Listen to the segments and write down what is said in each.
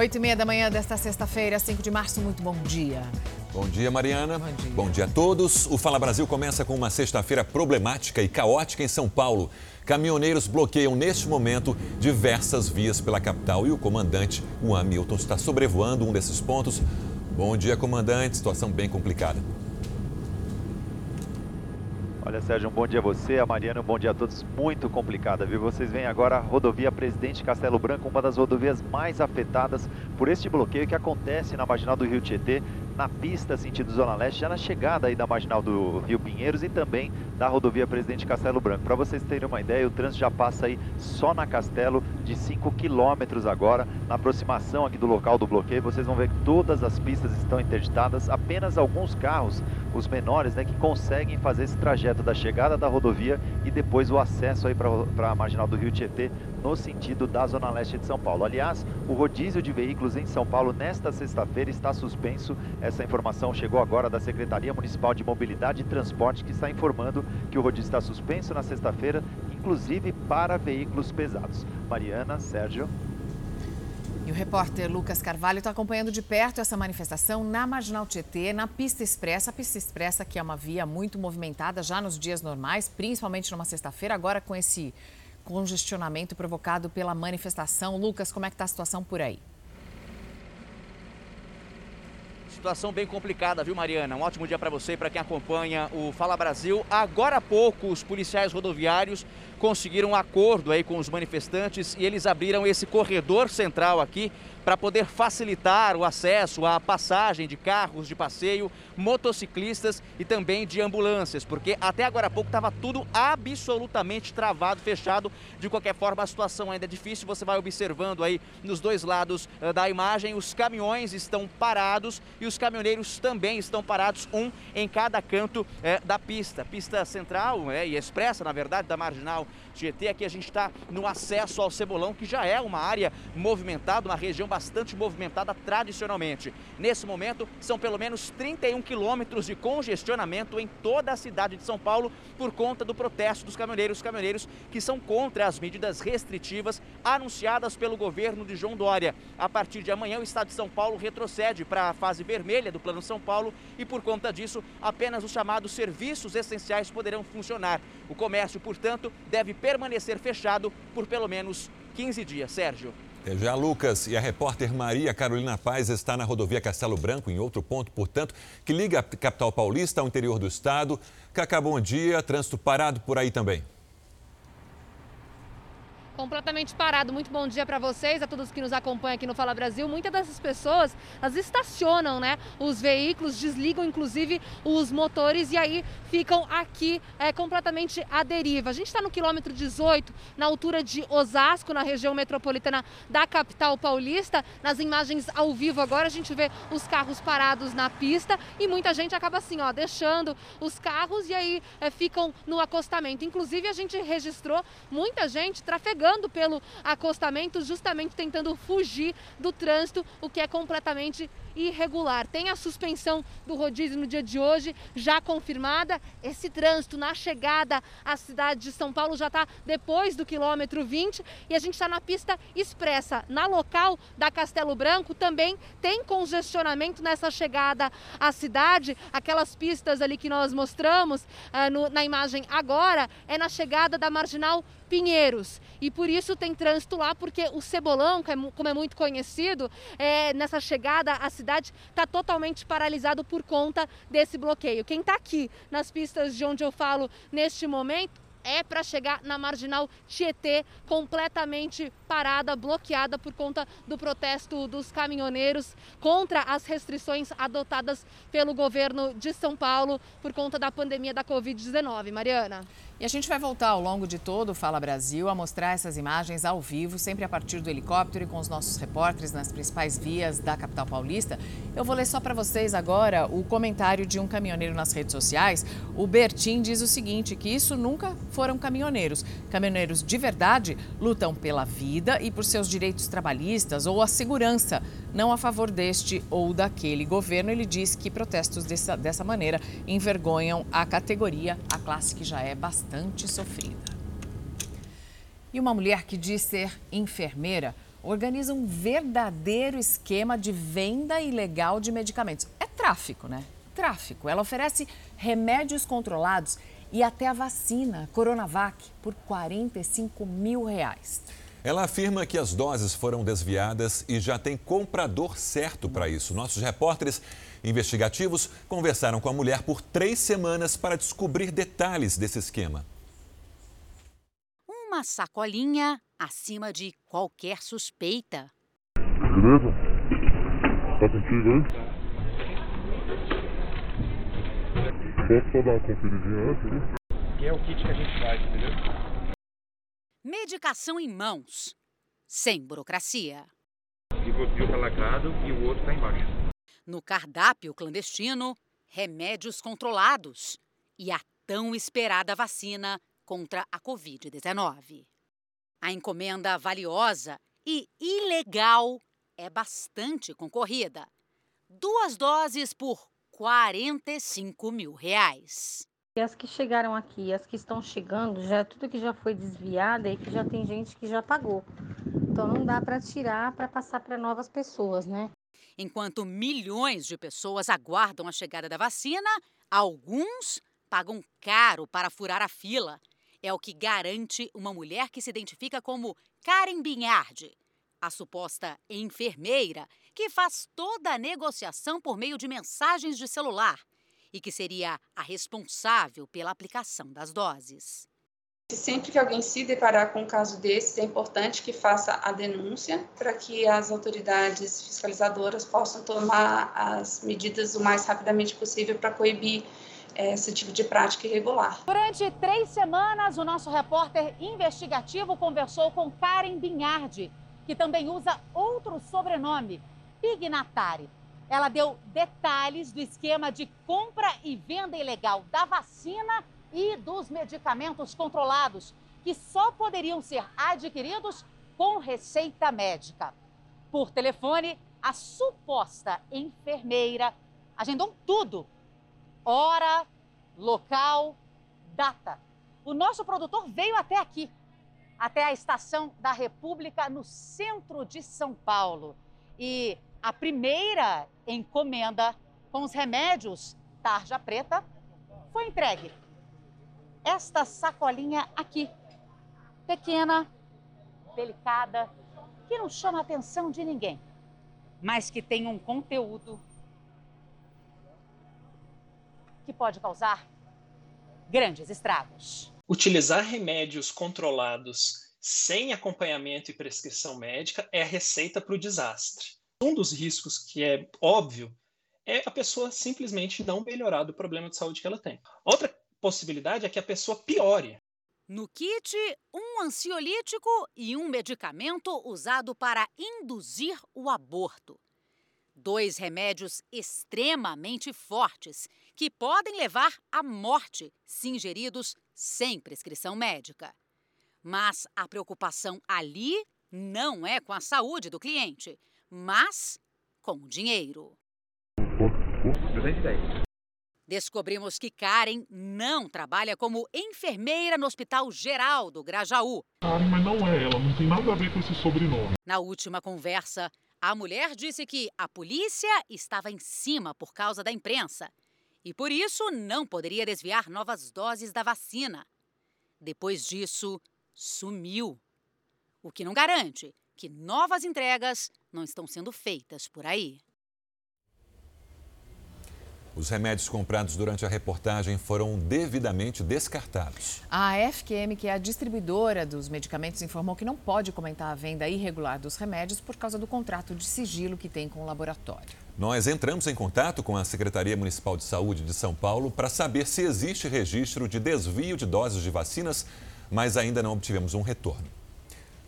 Oito e meia da manhã desta sexta-feira, 5 de março. Muito bom dia. Bom dia, Mariana. Bom dia. Bom dia a todos. O Fala Brasil começa com uma sexta-feira problemática e caótica em São Paulo. Caminhoneiros bloqueiam neste momento diversas vias pela capital e o comandante, o Hamilton, está sobrevoando um desses pontos. Bom dia, comandante. Situação bem complicada. Olha, Sérgio, um bom dia a você, a Mariana, um bom dia a todos. Muito complicada, viu? Vocês veem agora a rodovia Presidente Castelo Branco, uma das rodovias mais afetadas por este bloqueio que acontece na marginal do Rio Tietê, na pista sentido Zona Leste, já na chegada aí da marginal do Rio Pinheiros e também da rodovia Presidente Castelo Branco. Para vocês terem uma ideia, o trânsito já passa aí só na Castelo de 5 quilômetros agora, na aproximação aqui do local do bloqueio. Vocês vão ver que todas as pistas estão interditadas, apenas alguns carros, os menores, né, que conseguem fazer esse trajeto da chegada da rodovia e depois o acesso aí para a marginal do Rio Tietê no sentido da Zona Leste de São Paulo. Aliás, o rodízio de veículos em São Paulo nesta sexta-feira está suspenso. Essa informação chegou agora da Secretaria Municipal de Mobilidade e Transporte, que está informando que o rodízio está suspenso na sexta-feira, inclusive para veículos pesados. Mariana, Sérgio. E o repórter Lucas Carvalho está acompanhando de perto essa manifestação na Marginal Tietê, na pista expressa. A pista expressa que é uma via muito movimentada já nos dias normais, principalmente numa sexta-feira, agora com esse congestionamento provocado pela manifestação. Lucas, como é que está a situação por aí? Situação bem complicada, viu, Mariana? Um ótimo dia para você e para quem acompanha o Fala Brasil. Agora há pouco, os policiais rodoviários conseguiram um acordo aí com os manifestantes e eles abriram esse corredor central aqui para poder facilitar o acesso à passagem de carros de passeio, motociclistas e também de ambulâncias, porque até agora há pouco estava tudo absolutamente travado, fechado. De qualquer forma, a situação ainda é difícil. Você vai observando aí nos dois lados uh, da imagem, os caminhões estão parados e os caminhoneiros também estão parados, um em cada canto uh, da pista. Pista central uh, e expressa, na verdade, da marginal GT. Aqui a gente está no acesso ao Cebolão, que já é uma área movimentada, uma região bastante movimentada tradicionalmente. Nesse momento, são pelo menos 31 quilômetros de congestionamento em toda a cidade de São Paulo por conta do protesto dos caminhoneiros. Os caminhoneiros que são contra as medidas restritivas anunciadas pelo governo de João Dória. A partir de amanhã, o estado de São Paulo retrocede para a fase vermelha do Plano São Paulo e, por conta disso, apenas os chamados serviços essenciais poderão funcionar. O comércio, portanto, deve permanecer fechado por pelo menos 15 dias. Sérgio. Já, Lucas. E a repórter Maria Carolina Paz está na rodovia Castelo Branco, em outro ponto, portanto, que liga a capital paulista ao interior do estado. Cacá, bom dia. Trânsito parado por aí também completamente parado. Muito bom dia para vocês, a todos que nos acompanham aqui no Fala Brasil. Muitas dessas pessoas, as estacionam, né? Os veículos, desligam inclusive os motores e aí ficam aqui é, completamente à deriva. A gente está no quilômetro 18, na altura de Osasco, na região metropolitana da capital paulista. Nas imagens ao vivo agora a gente vê os carros parados na pista e muita gente acaba assim, ó, deixando os carros e aí é, ficam no acostamento. Inclusive a gente registrou muita gente trafegando pelo acostamento, justamente tentando fugir do trânsito, o que é completamente irregular. Tem a suspensão do rodízio no dia de hoje, já confirmada. Esse trânsito na chegada à cidade de São Paulo já está depois do quilômetro 20 e a gente está na pista expressa. Na local da Castelo Branco também tem congestionamento nessa chegada à cidade. Aquelas pistas ali que nós mostramos uh, no, na imagem agora é na chegada da Marginal Pinheiros. E por isso tem trânsito lá, porque o Cebolão, é como é muito conhecido, é, nessa chegada à cidade está totalmente paralisado por conta desse bloqueio. Quem está aqui nas pistas de onde eu falo neste momento é para chegar na marginal Tietê, completamente parada, bloqueada por conta do protesto dos caminhoneiros contra as restrições adotadas pelo governo de São Paulo por conta da pandemia da Covid-19. Mariana. E a gente vai voltar ao longo de todo o Fala Brasil a mostrar essas imagens ao vivo, sempre a partir do helicóptero e com os nossos repórteres nas principais vias da capital paulista. Eu vou ler só para vocês agora o comentário de um caminhoneiro nas redes sociais. O Bertin diz o seguinte: que isso nunca foram caminhoneiros. Caminhoneiros de verdade lutam pela vida e por seus direitos trabalhistas ou a segurança, não a favor deste ou daquele governo. Ele diz que protestos dessa, dessa maneira envergonham a categoria, a classe que já é bastante sofrida. E uma mulher que diz ser enfermeira organiza um verdadeiro esquema de venda ilegal de medicamentos. É tráfico, né? Tráfico. Ela oferece remédios controlados e até a vacina Coronavac por 45 mil reais. Ela afirma que as doses foram desviadas e já tem comprador certo para isso. Nossos repórteres investigativos conversaram com a mulher por três semanas para descobrir detalhes desse esquema. Uma sacolinha acima de qualquer suspeita. Beleza? Tá contigo aí? Posso só dar uma conferidinha antes ali? Que é o kit que a gente faz, entendeu? Medicação em mãos, sem burocracia. E o fio tá lacrado e o outro tá embaixo. No cardápio clandestino, remédios controlados e a tão esperada vacina contra a Covid-19. A encomenda valiosa e ilegal é bastante concorrida. Duas doses por 45 mil reais. As que chegaram aqui, as que estão chegando, já tudo que já foi desviado e que já tem gente que já pagou. Então não dá para tirar para passar para novas pessoas, né? Enquanto milhões de pessoas aguardam a chegada da vacina, alguns pagam caro para furar a fila. É o que garante uma mulher que se identifica como Karen Binhardi, a suposta enfermeira que faz toda a negociação por meio de mensagens de celular e que seria a responsável pela aplicação das doses. Sempre que alguém se deparar com um caso desses, é importante que faça a denúncia para que as autoridades fiscalizadoras possam tomar as medidas o mais rapidamente possível para coibir eh, esse tipo de prática irregular. Durante três semanas, o nosso repórter investigativo conversou com Karen Binhardi, que também usa outro sobrenome, Pignatari. Ela deu detalhes do esquema de compra e venda ilegal da vacina e dos medicamentos controlados, que só poderiam ser adquiridos com receita médica. Por telefone, a suposta enfermeira agendou tudo: hora, local, data. O nosso produtor veio até aqui, até a estação da República, no centro de São Paulo. E a primeira encomenda com os remédios tarja preta foi entregue. Esta sacolinha aqui, pequena, delicada, que não chama a atenção de ninguém, mas que tem um conteúdo que pode causar grandes estragos. Utilizar remédios controlados sem acompanhamento e prescrição médica é a receita para o desastre. Um dos riscos que é óbvio é a pessoa simplesmente não melhorar do problema de saúde que ela tem. Outra possibilidade é que a pessoa piore. No kit, um ansiolítico e um medicamento usado para induzir o aborto. Dois remédios extremamente fortes que podem levar à morte se ingeridos sem prescrição médica. Mas a preocupação ali não é com a saúde do cliente, mas com dinheiro. 210. Descobrimos que Karen não trabalha como enfermeira no Hospital Geral do Grajaú. Karen, mas não é ela, não tem nada a ver com esse sobrenome. Na última conversa, a mulher disse que a polícia estava em cima por causa da imprensa e por isso não poderia desviar novas doses da vacina. Depois disso, sumiu. O que não garante que novas entregas não estão sendo feitas por aí. Os remédios comprados durante a reportagem foram devidamente descartados. A FQM, que é a distribuidora dos medicamentos, informou que não pode comentar a venda irregular dos remédios por causa do contrato de sigilo que tem com o laboratório. Nós entramos em contato com a Secretaria Municipal de Saúde de São Paulo para saber se existe registro de desvio de doses de vacinas, mas ainda não obtivemos um retorno.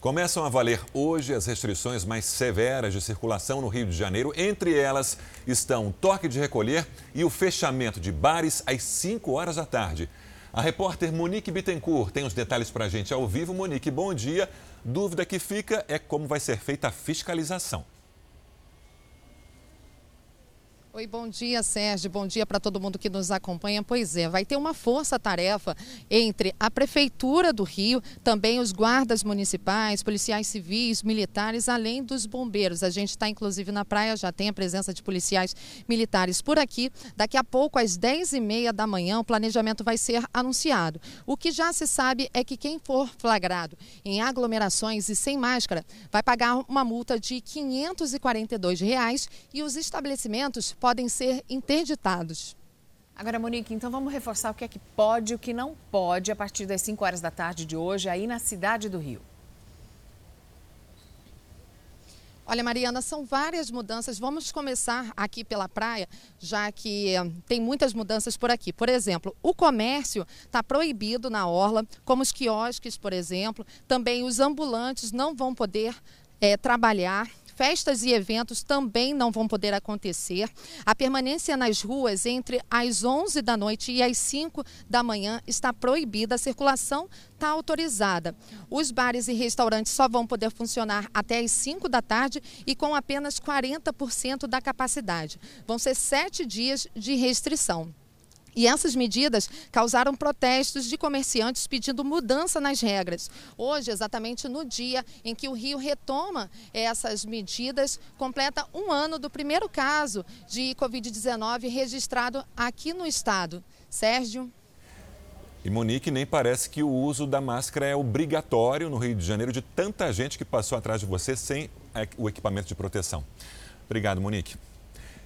Começam a valer hoje as restrições mais severas de circulação no Rio de Janeiro. Entre elas estão o toque de recolher e o fechamento de bares às 5 horas da tarde. A repórter Monique Bittencourt tem os detalhes para a gente ao vivo. Monique, bom dia. Dúvida que fica é como vai ser feita a fiscalização. Oi, bom dia, Sérgio. Bom dia para todo mundo que nos acompanha. Pois é, vai ter uma força-tarefa entre a Prefeitura do Rio, também os guardas municipais, policiais civis, militares, além dos bombeiros. A gente está, inclusive, na praia, já tem a presença de policiais militares por aqui. Daqui a pouco, às 10h30 da manhã, o planejamento vai ser anunciado. O que já se sabe é que quem for flagrado em aglomerações e sem máscara vai pagar uma multa de 542 reais, e os estabelecimentos podem ser interditados. Agora, Monique, então vamos reforçar o que é que pode e o que não pode a partir das 5 horas da tarde de hoje aí na cidade do Rio. Olha, Mariana, são várias mudanças. Vamos começar aqui pela praia, já que eh, tem muitas mudanças por aqui. Por exemplo, o comércio está proibido na orla, como os quiosques, por exemplo. Também os ambulantes não vão poder é, trabalhar. Festas e eventos também não vão poder acontecer. A permanência nas ruas entre as 11 da noite e as 5 da manhã está proibida. A circulação está autorizada. Os bares e restaurantes só vão poder funcionar até as 5 da tarde e com apenas 40% da capacidade. Vão ser sete dias de restrição. E essas medidas causaram protestos de comerciantes pedindo mudança nas regras. Hoje, exatamente no dia em que o Rio retoma essas medidas, completa um ano do primeiro caso de Covid-19 registrado aqui no estado. Sérgio. E Monique, nem parece que o uso da máscara é obrigatório no Rio de Janeiro de tanta gente que passou atrás de você sem o equipamento de proteção. Obrigado, Monique.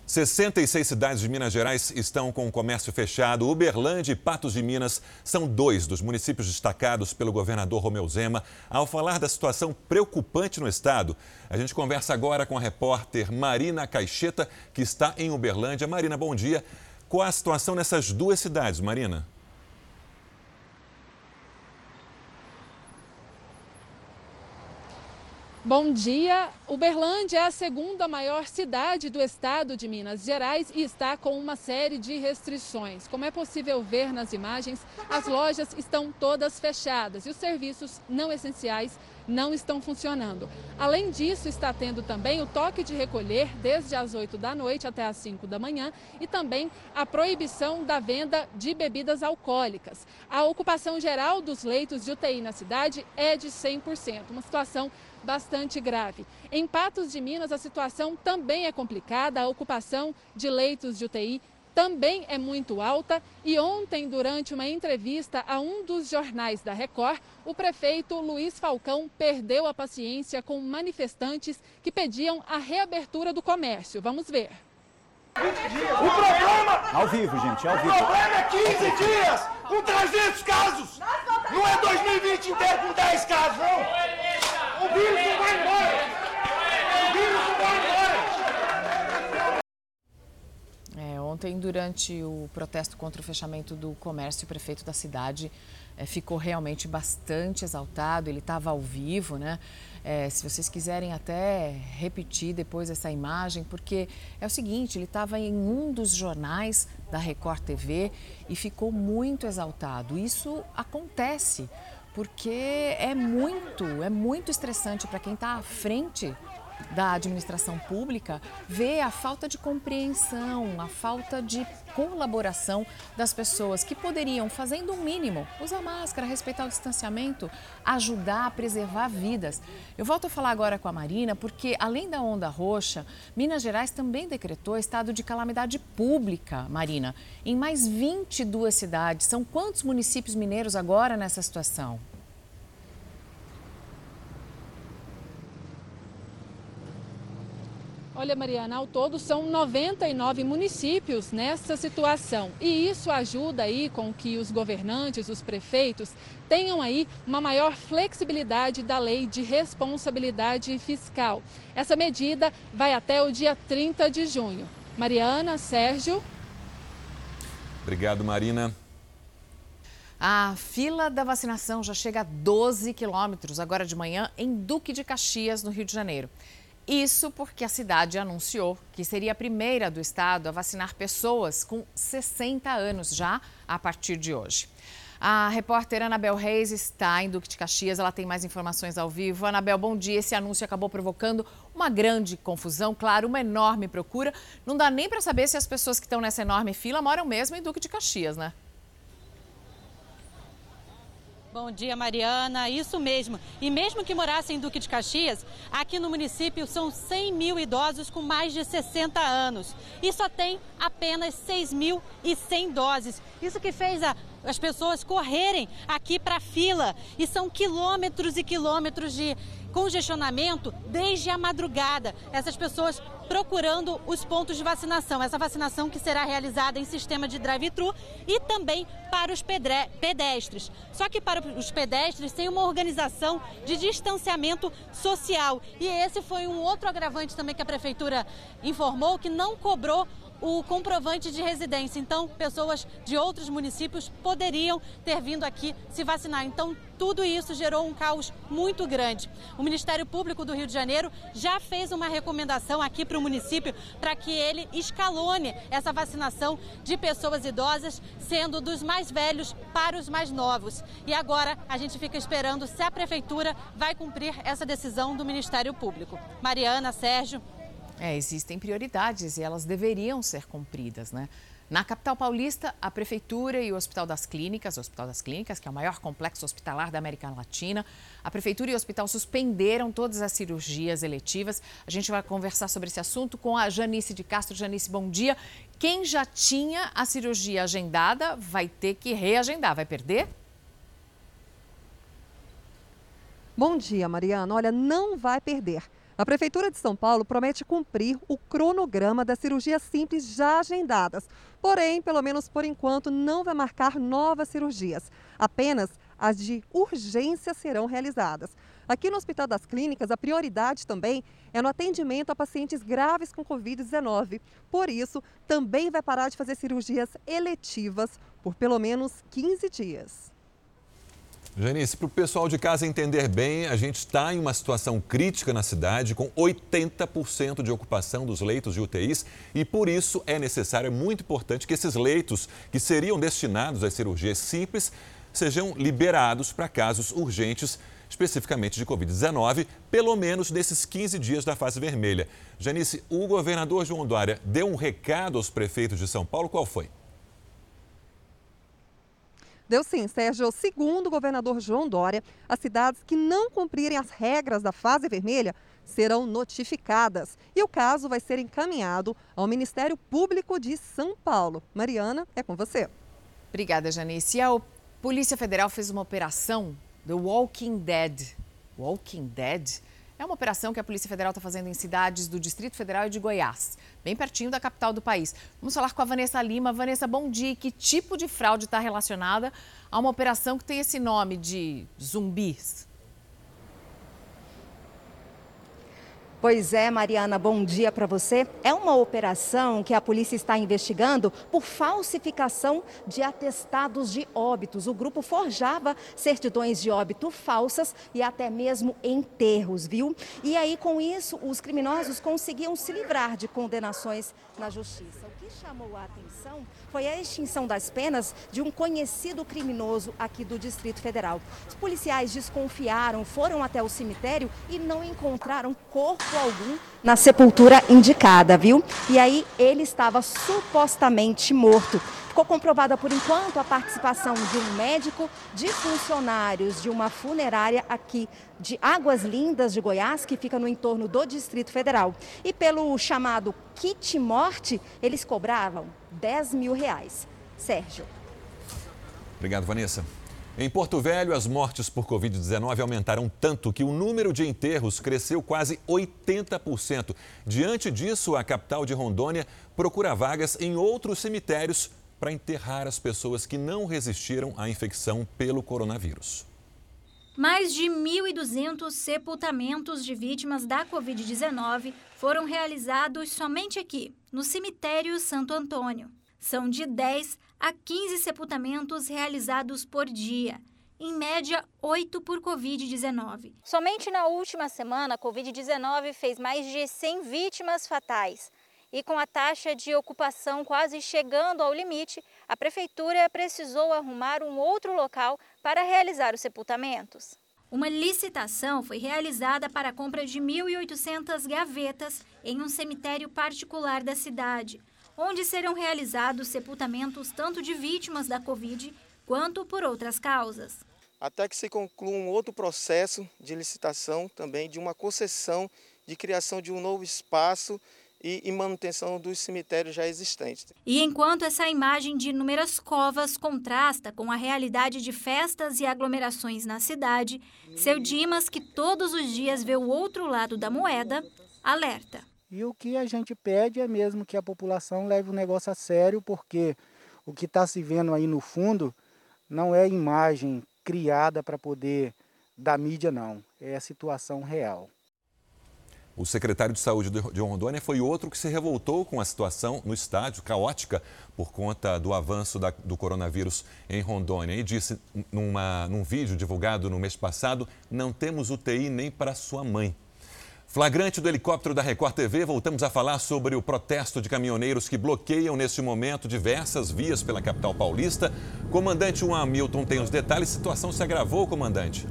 66 cidades de Minas Gerais estão com o comércio fechado. Uberlândia e Patos de Minas são dois dos municípios destacados pelo governador Romeu Zema ao falar da situação preocupante no estado. A gente conversa agora com a repórter Marina Caixeta, que está em Uberlândia. Marina, bom dia. Qual a situação nessas duas cidades, Marina? Bom dia. Uberlândia é a segunda maior cidade do estado de Minas Gerais e está com uma série de restrições. Como é possível ver nas imagens, as lojas estão todas fechadas e os serviços não essenciais não estão funcionando. Além disso, está tendo também o toque de recolher desde as 8 da noite até as 5 da manhã e também a proibição da venda de bebidas alcoólicas. A ocupação geral dos leitos de UTI na cidade é de 100%, uma situação bastante grave. Em Patos de Minas, a situação também é complicada, a ocupação de leitos de UTI também é muito alta. E ontem, durante uma entrevista a um dos jornais da Record, o prefeito Luiz Falcão perdeu a paciência com manifestantes que pediam a reabertura do comércio. Vamos ver. O problema. Ao vivo, gente, ao vivo. O problema é 15 dias com 300 casos. Não é 2020 inteiro com 10 casos, não. Vírus vai embora! O vírus vai embora! É, ontem, durante o protesto contra o fechamento do comércio, o prefeito da cidade é, ficou realmente bastante exaltado. Ele estava ao vivo, né? É, se vocês quiserem até repetir depois essa imagem, porque é o seguinte: ele estava em um dos jornais da Record TV e ficou muito exaltado. Isso acontece porque é muito, é muito estressante para quem está à frente da administração pública ver a falta de compreensão, a falta de colaboração das pessoas que poderiam, fazendo o um mínimo, usar máscara, respeitar o distanciamento, ajudar a preservar vidas. Eu volto a falar agora com a Marina, porque além da onda roxa, Minas Gerais também decretou estado de calamidade pública, Marina, em mais 22 cidades. São quantos municípios mineiros agora nessa situação? Olha, Mariana, ao todo são 99 municípios nessa situação. E isso ajuda aí com que os governantes, os prefeitos, tenham aí uma maior flexibilidade da lei de responsabilidade fiscal. Essa medida vai até o dia 30 de junho. Mariana, Sérgio. Obrigado, Marina. A fila da vacinação já chega a 12 quilômetros agora de manhã em Duque de Caxias, no Rio de Janeiro. Isso porque a cidade anunciou que seria a primeira do estado a vacinar pessoas com 60 anos já a partir de hoje. A repórter Anabel Reis está em Duque de Caxias, ela tem mais informações ao vivo. Anabel, bom dia. Esse anúncio acabou provocando uma grande confusão, claro, uma enorme procura. Não dá nem para saber se as pessoas que estão nessa enorme fila moram mesmo em Duque de Caxias, né? Bom dia, Mariana. Isso mesmo. E mesmo que morassem em Duque de Caxias, aqui no município são 100 mil idosos com mais de 60 anos. E só tem apenas 6.100 doses. Isso que fez a, as pessoas correrem aqui para a fila. E são quilômetros e quilômetros de congestionamento desde a madrugada. Essas pessoas procurando os pontos de vacinação. Essa vacinação que será realizada em sistema de drive-thru e também para os pedestres. Só que para os pedestres tem uma organização de distanciamento social. E esse foi um outro agravante também que a prefeitura informou que não cobrou o comprovante de residência. Então, pessoas de outros municípios poderiam ter vindo aqui se vacinar. Então, tudo isso gerou um caos muito grande. O Ministério Público do Rio de Janeiro já fez uma recomendação aqui para o município para que ele escalone essa vacinação de pessoas idosas, sendo dos mais velhos para os mais novos. E agora a gente fica esperando se a prefeitura vai cumprir essa decisão do Ministério Público. Mariana, Sérgio. É, existem prioridades e elas deveriam ser cumpridas, né? Na capital paulista, a Prefeitura e o Hospital das Clínicas, o Hospital das Clínicas, que é o maior complexo hospitalar da América Latina, a Prefeitura e o hospital suspenderam todas as cirurgias eletivas. A gente vai conversar sobre esse assunto com a Janice de Castro. Janice, bom dia. Quem já tinha a cirurgia agendada vai ter que reagendar, vai perder? Bom dia, Mariana. Olha, não vai perder. A Prefeitura de São Paulo promete cumprir o cronograma das cirurgias simples já agendadas. Porém, pelo menos por enquanto, não vai marcar novas cirurgias. Apenas as de urgência serão realizadas. Aqui no Hospital das Clínicas, a prioridade também é no atendimento a pacientes graves com Covid-19. Por isso, também vai parar de fazer cirurgias eletivas por pelo menos 15 dias. Janice, para o pessoal de casa entender bem, a gente está em uma situação crítica na cidade, com 80% de ocupação dos leitos de UTIs, e por isso é necessário, é muito importante que esses leitos, que seriam destinados às cirurgias simples, sejam liberados para casos urgentes, especificamente de Covid-19, pelo menos nesses 15 dias da fase vermelha. Janice, o governador João Dória deu um recado aos prefeitos de São Paulo, qual foi? Deu sim, Sérgio. Segundo o governador João Dória, as cidades que não cumprirem as regras da fase vermelha serão notificadas. E o caso vai ser encaminhado ao Ministério Público de São Paulo. Mariana, é com você. Obrigada, Janice. A Polícia Federal fez uma operação The Walking Dead. Walking Dead? É uma operação que a Polícia Federal está fazendo em cidades do Distrito Federal e de Goiás, bem pertinho da capital do país. Vamos falar com a Vanessa Lima. Vanessa, bom dia. Que tipo de fraude está relacionada a uma operação que tem esse nome de zumbis? Pois é, Mariana, bom dia para você. É uma operação que a polícia está investigando por falsificação de atestados de óbitos. O grupo forjava certidões de óbito falsas e até mesmo enterros, viu? E aí, com isso, os criminosos conseguiam se livrar de condenações na justiça. O que chamou a atenção foi a extinção das penas de um conhecido criminoso aqui do Distrito Federal. Os policiais desconfiaram, foram até o cemitério e não encontraram corpo algum na sepultura indicada, viu? E aí ele estava supostamente morto. Ficou comprovada por enquanto a participação de um médico, de funcionários de uma funerária aqui de Águas Lindas de Goiás, que fica no entorno do Distrito Federal. E pelo chamado kit morte, eles cobravam 10 mil reais. Sérgio. Obrigado, Vanessa. Em Porto Velho, as mortes por Covid-19 aumentaram tanto que o número de enterros cresceu quase 80%. Diante disso, a capital de Rondônia procura vagas em outros cemitérios para enterrar as pessoas que não resistiram à infecção pelo coronavírus. Mais de 1.200 sepultamentos de vítimas da Covid-19 foram realizados somente aqui, no cemitério Santo Antônio. São de 10 a 15 sepultamentos realizados por dia, em média 8 por Covid-19. Somente na última semana, a Covid-19 fez mais de 100 vítimas fatais. E com a taxa de ocupação quase chegando ao limite, a prefeitura precisou arrumar um outro local para realizar os sepultamentos. Uma licitação foi realizada para a compra de 1.800 gavetas em um cemitério particular da cidade, onde serão realizados sepultamentos tanto de vítimas da Covid quanto por outras causas. Até que se conclua um outro processo de licitação também de uma concessão de criação de um novo espaço e, e, manutenção dos cemitérios já existentes. E enquanto essa imagem de inúmeras covas contrasta com a realidade de festas e aglomerações na cidade, seu Dimas, que todos os dias vê o outro lado da moeda, alerta. E o que a gente pede é mesmo que a população leve o negócio a sério, porque o que está se vendo aí no fundo não é imagem criada para poder da mídia, não. É a situação real. O secretário de Saúde de Rondônia foi outro que se revoltou com a situação no estádio, caótica, por conta do avanço da, do coronavírus em Rondônia. E disse numa, num vídeo divulgado no mês passado: não temos UTI nem para sua mãe. Flagrante do helicóptero da Record TV, voltamos a falar sobre o protesto de caminhoneiros que bloqueiam neste momento diversas vias pela capital paulista. Comandante Juan Hamilton tem os detalhes. Situação se agravou, comandante?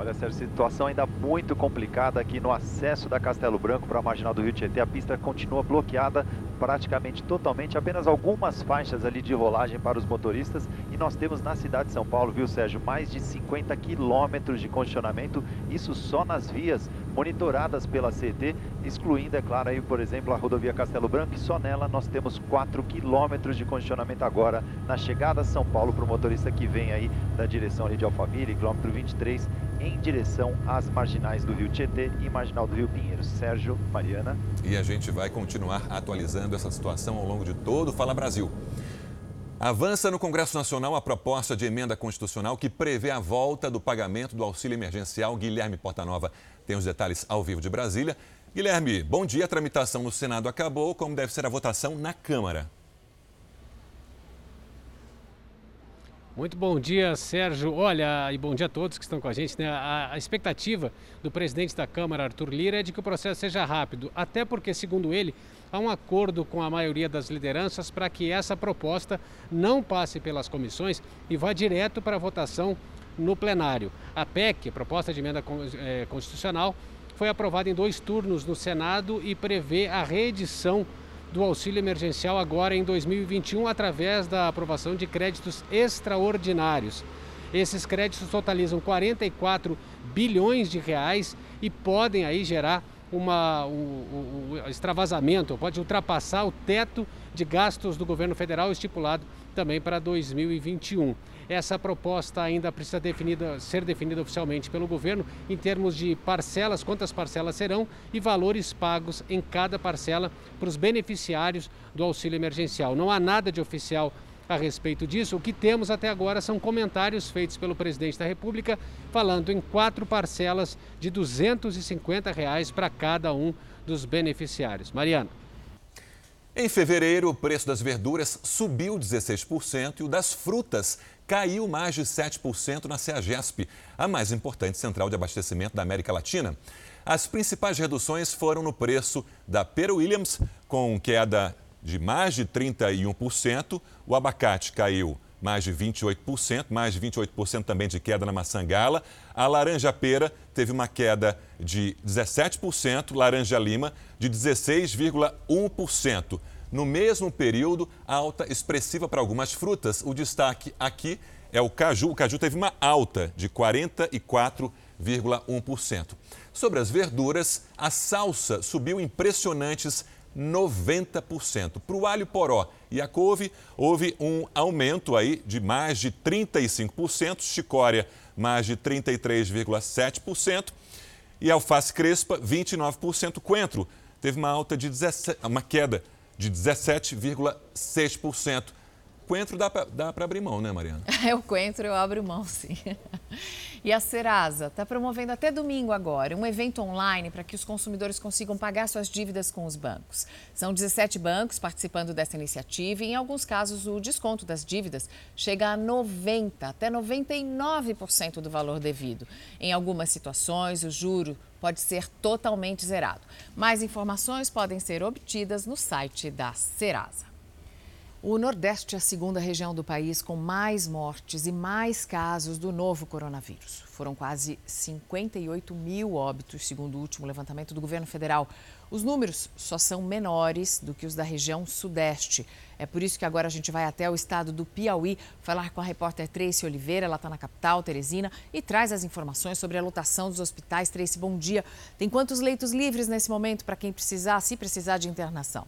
Olha, Sérgio, situação ainda muito complicada aqui no acesso da Castelo Branco para a marginal do Rio Tietê. A pista continua bloqueada praticamente totalmente, apenas algumas faixas ali de rolagem para os motoristas. Nós temos na cidade de São Paulo, viu, Sérgio, mais de 50 quilômetros de congestionamento, isso só nas vias monitoradas pela CT, excluindo, é claro, aí, por exemplo, a rodovia Castelo Branco, e só nela nós temos 4 quilômetros de congestionamento agora na chegada a São Paulo para o motorista que vem aí da direção ali de Alphaville, quilômetro 23, em direção às marginais do Rio Tietê e marginal do Rio Pinheiros. Sérgio, Mariana. E a gente vai continuar atualizando essa situação ao longo de todo o Fala Brasil. Avança no Congresso Nacional a proposta de emenda constitucional que prevê a volta do pagamento do auxílio emergencial. Guilherme Portanova tem os detalhes ao vivo de Brasília. Guilherme, bom dia. A tramitação no Senado acabou. Como deve ser a votação na Câmara? Muito bom dia, Sérgio. Olha, e bom dia a todos que estão com a gente. Né? A, a, expectativa do presidente da Câmara, Arthur Lira, é de que o processo seja rápido, até porque, segundo ele, há um acordo com a maioria das lideranças para que essa proposta não passe pelas comissões e vá direto para a votação no plenário. A PEC, proposta de emenda eh, constitucional, foi aprovada em dois turnos no Senado e prevê a reedição do auxílio emergencial agora em 2021 através da aprovação de créditos extraordinários. Esses créditos totalizam 44 bilhões de reais e podem aí gerar uma, um, um extravasamento, pode ultrapassar o teto de gastos do governo federal estipulado também para 2021. Essa proposta ainda precisa definida, ser definida oficialmente pelo governo em termos de parcelas, quantas parcelas serão e valores pagos em cada parcela para os beneficiários do auxílio emergencial. Não há nada de oficial a respeito disso. O que temos até agora são comentários feitos pelo presidente da República, falando em quatro parcelas de 250 reais para cada um dos beneficiários. Mariana. Em fevereiro, o preço das verduras subiu 16% e o das frutas caiu mais de 7% na CEAGESP, a mais importante central de abastecimento da América Latina. As principais reduções foram no preço da Pera Williams, com queda de mais de 31%, o abacate caiu mais de 28%, mais de 28% também de queda na maçã gala. A laranja pera teve uma queda de 17%, laranja lima de 16,1%. No mesmo período, alta expressiva para algumas frutas. O destaque aqui é o caju. O caju teve uma alta de 44,1%. Sobre as verduras, a salsa subiu impressionantes 90%. Para o alho poró e a couve, houve um aumento aí de mais de 35%, chicória mais de 33,7% e alface crespa 29%. Coentro teve uma alta de 17, uma queda de 17,6%. Coentro dá para abrir mão, né, Mariana? É, o coentro eu abro mão, sim. E a Serasa está promovendo até domingo agora um evento online para que os consumidores consigam pagar suas dívidas com os bancos. São 17 bancos participando dessa iniciativa e, em alguns casos, o desconto das dívidas chega a 90% até 99% do valor devido. Em algumas situações, o juro pode ser totalmente zerado. Mais informações podem ser obtidas no site da Serasa. O Nordeste é a segunda região do país com mais mortes e mais casos do novo coronavírus. Foram quase 58 mil óbitos, segundo o último levantamento do governo federal. Os números só são menores do que os da região Sudeste. É por isso que agora a gente vai até o estado do Piauí falar com a repórter Tracy Oliveira. Ela está na capital, Teresina, e traz as informações sobre a lotação dos hospitais. Tracy, bom dia. Tem quantos leitos livres nesse momento para quem precisar, se precisar de internação?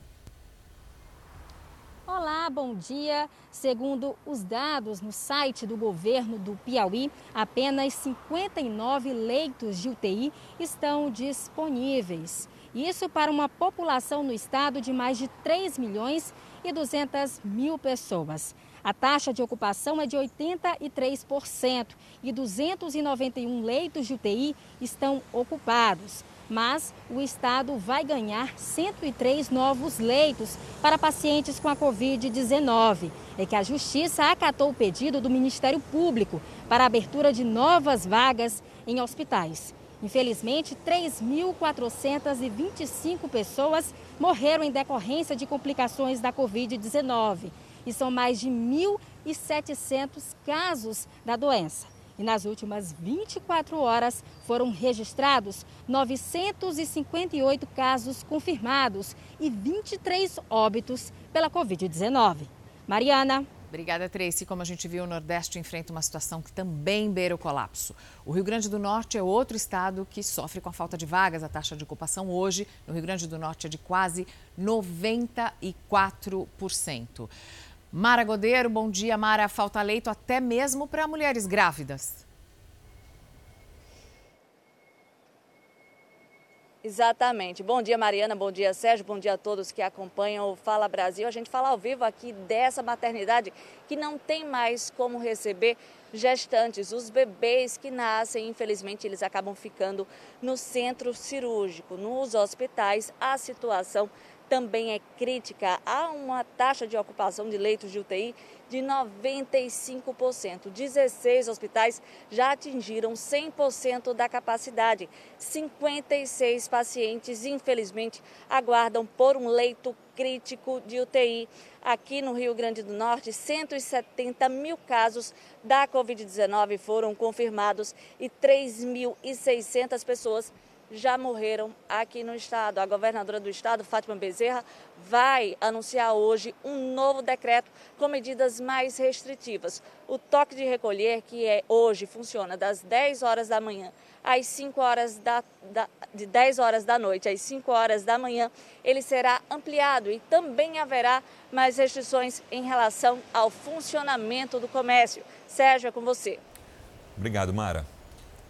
Olá, bom dia. Segundo os dados no site do governo do Piauí, apenas 59 leitos de UTI estão disponíveis. Isso para uma população no estado de mais de 3 milhões e 200 mil pessoas. A taxa de ocupação é de 83% e 291 leitos de UTI estão ocupados mas o estado vai ganhar 103 novos leitos para pacientes com a Covid-19. É que a Justiça acatou o pedido do Ministério Público para a abertura de novas vagas em hospitais. Infelizmente, 3.425 pessoas morreram em decorrência de complicações da Covid-19 e são mais de 1.700 casos da doença. E nas últimas 24 horas foram registrados 958 casos confirmados e 23 óbitos pela Covid-19. Mariana. Obrigada, Tracy. Como a gente viu, o Nordeste enfrenta uma situação que também beira o colapso. O Rio Grande do Norte é outro estado que sofre com a falta de vagas. A taxa de ocupação hoje no Rio Grande do Norte é de quase 94%. Mara Godeiro, bom dia. Mara, falta leito até mesmo para mulheres grávidas. Exatamente. Bom dia, Mariana. Bom dia, Sérgio. Bom dia a todos que acompanham o Fala Brasil. A gente fala ao vivo aqui dessa maternidade que não tem mais como receber gestantes. Os bebês que nascem, infelizmente, eles acabam ficando no centro cirúrgico. Nos hospitais, a situação também é crítica. Há uma taxa de ocupação de leitos de UTI de 95%. 16 hospitais já atingiram 100% da capacidade. 56 pacientes, infelizmente, aguardam por um leito crítico de UTI. Aqui no Rio Grande do Norte, 170 mil casos da Covid-19 foram confirmados e 3.600 pessoas já morreram aqui no estado. A governadora do estado, Fátima Bezerra, vai anunciar hoje um novo decreto com medidas mais restritivas. O toque de recolher, que é hoje funciona das 10 horas da manhã às 5 horas da, da, de 10 horas da noite às 5 horas da manhã, ele será ampliado e também haverá mais restrições em relação ao funcionamento do comércio. Sérgio, é com você. Obrigado, Mara.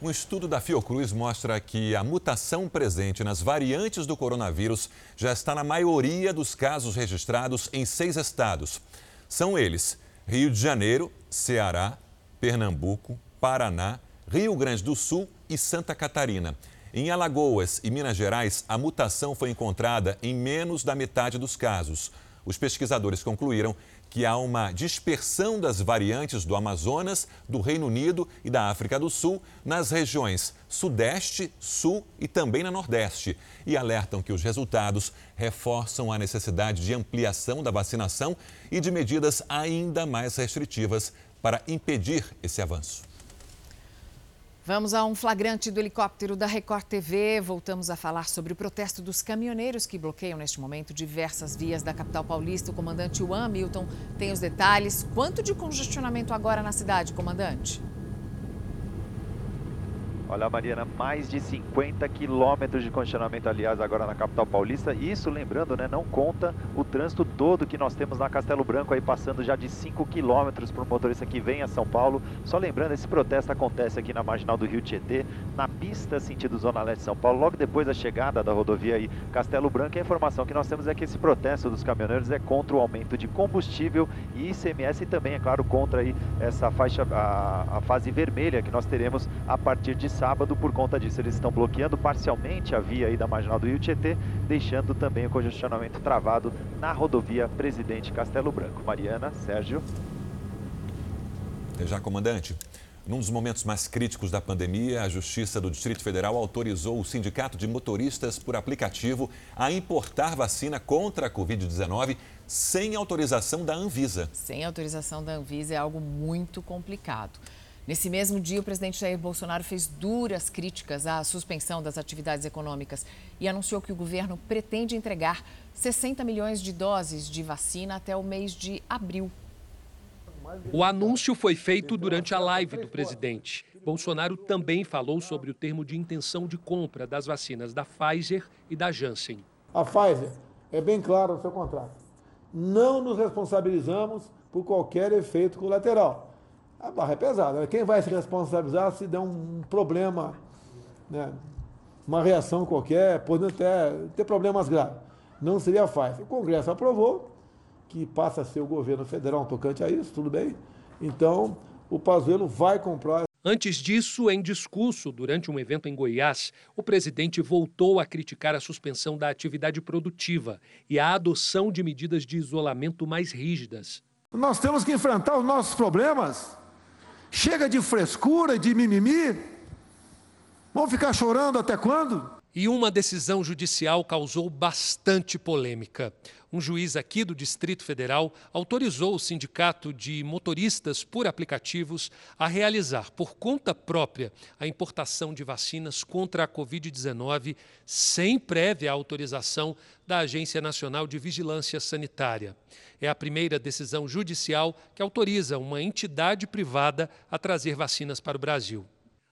Um estudo da Fiocruz mostra que a mutação presente nas variantes do coronavírus já está na maioria dos casos registrados em seis estados. São eles: Rio de Janeiro, Ceará, Pernambuco, Paraná, Rio Grande do Sul e Santa Catarina. Em Alagoas e Minas Gerais, a mutação foi encontrada em menos da metade dos casos. Os pesquisadores concluíram que há uma dispersão das variantes do Amazonas, do Reino Unido e da África do Sul nas regiões Sudeste, Sul e também na Nordeste. E alertam que os resultados reforçam a necessidade de ampliação da vacinação e de medidas ainda mais restritivas para impedir esse avanço. Vamos a um flagrante do helicóptero da Record TV. Voltamos a falar sobre o protesto dos caminhoneiros que bloqueiam neste momento diversas vias da capital paulista. O comandante Juan Milton tem os detalhes. Quanto de congestionamento agora na cidade, comandante? Olha, Mariana, mais de 50 quilômetros de congestionamento, aliás, agora na capital paulista. Isso, lembrando, né, não conta o trânsito todo que nós temos na Castelo Branco, aí passando já de 5 quilômetros para o motorista que vem a São Paulo. Só lembrando, esse protesto acontece aqui na marginal do Rio Tietê, na pista sentido Zona Leste de São Paulo, logo depois da chegada da rodovia aí Castelo Branco. A informação que nós temos é que esse protesto dos caminhoneiros é contra o aumento de combustível e ICMS e também, é claro, contra aí essa faixa, a, a fase vermelha que nós teremos a partir de sábado. Por conta disso, eles estão bloqueando parcialmente a via aí da marginal do Rio Tietê, deixando também o congestionamento travado na rodovia Presidente Castelo Branco. Mariana, Sérgio. Já, comandante. Num dos momentos mais críticos da pandemia, a Justiça do Distrito Federal autorizou o Sindicato de Motoristas por aplicativo a importar vacina contra a Covid-19 sem autorização da Anvisa. Sem autorização da Anvisa é algo muito complicado. Nesse mesmo dia, o presidente Jair Bolsonaro fez duras críticas à suspensão das atividades econômicas e anunciou que o governo pretende entregar 60 milhões de doses de vacina até o mês de abril. O anúncio foi feito durante a live do presidente. Bolsonaro também falou sobre o termo de intenção de compra das vacinas da Pfizer e da Janssen. A Pfizer é bem claro no seu contrato. Não nos responsabilizamos por qualquer efeito colateral. A barra é pesada. Né? Quem vai se responsabilizar se der um problema, né? uma reação qualquer, podendo até ter problemas graves? Não seria Pfizer. O Congresso aprovou, que passa a ser o governo federal um tocante a isso, tudo bem? Então, o Pazuello vai comprar. Antes disso, em discurso durante um evento em Goiás, o presidente voltou a criticar a suspensão da atividade produtiva e a adoção de medidas de isolamento mais rígidas. Nós temos que enfrentar os nossos problemas. Chega de frescura, de mimimi. Vamos ficar chorando até quando? E uma decisão judicial causou bastante polêmica. Um juiz aqui do Distrito Federal autorizou o Sindicato de Motoristas por Aplicativos a realizar, por conta própria, a importação de vacinas contra a Covid-19 sem prévia autorização da Agência Nacional de Vigilância Sanitária. É a primeira decisão judicial que autoriza uma entidade privada a trazer vacinas para o Brasil.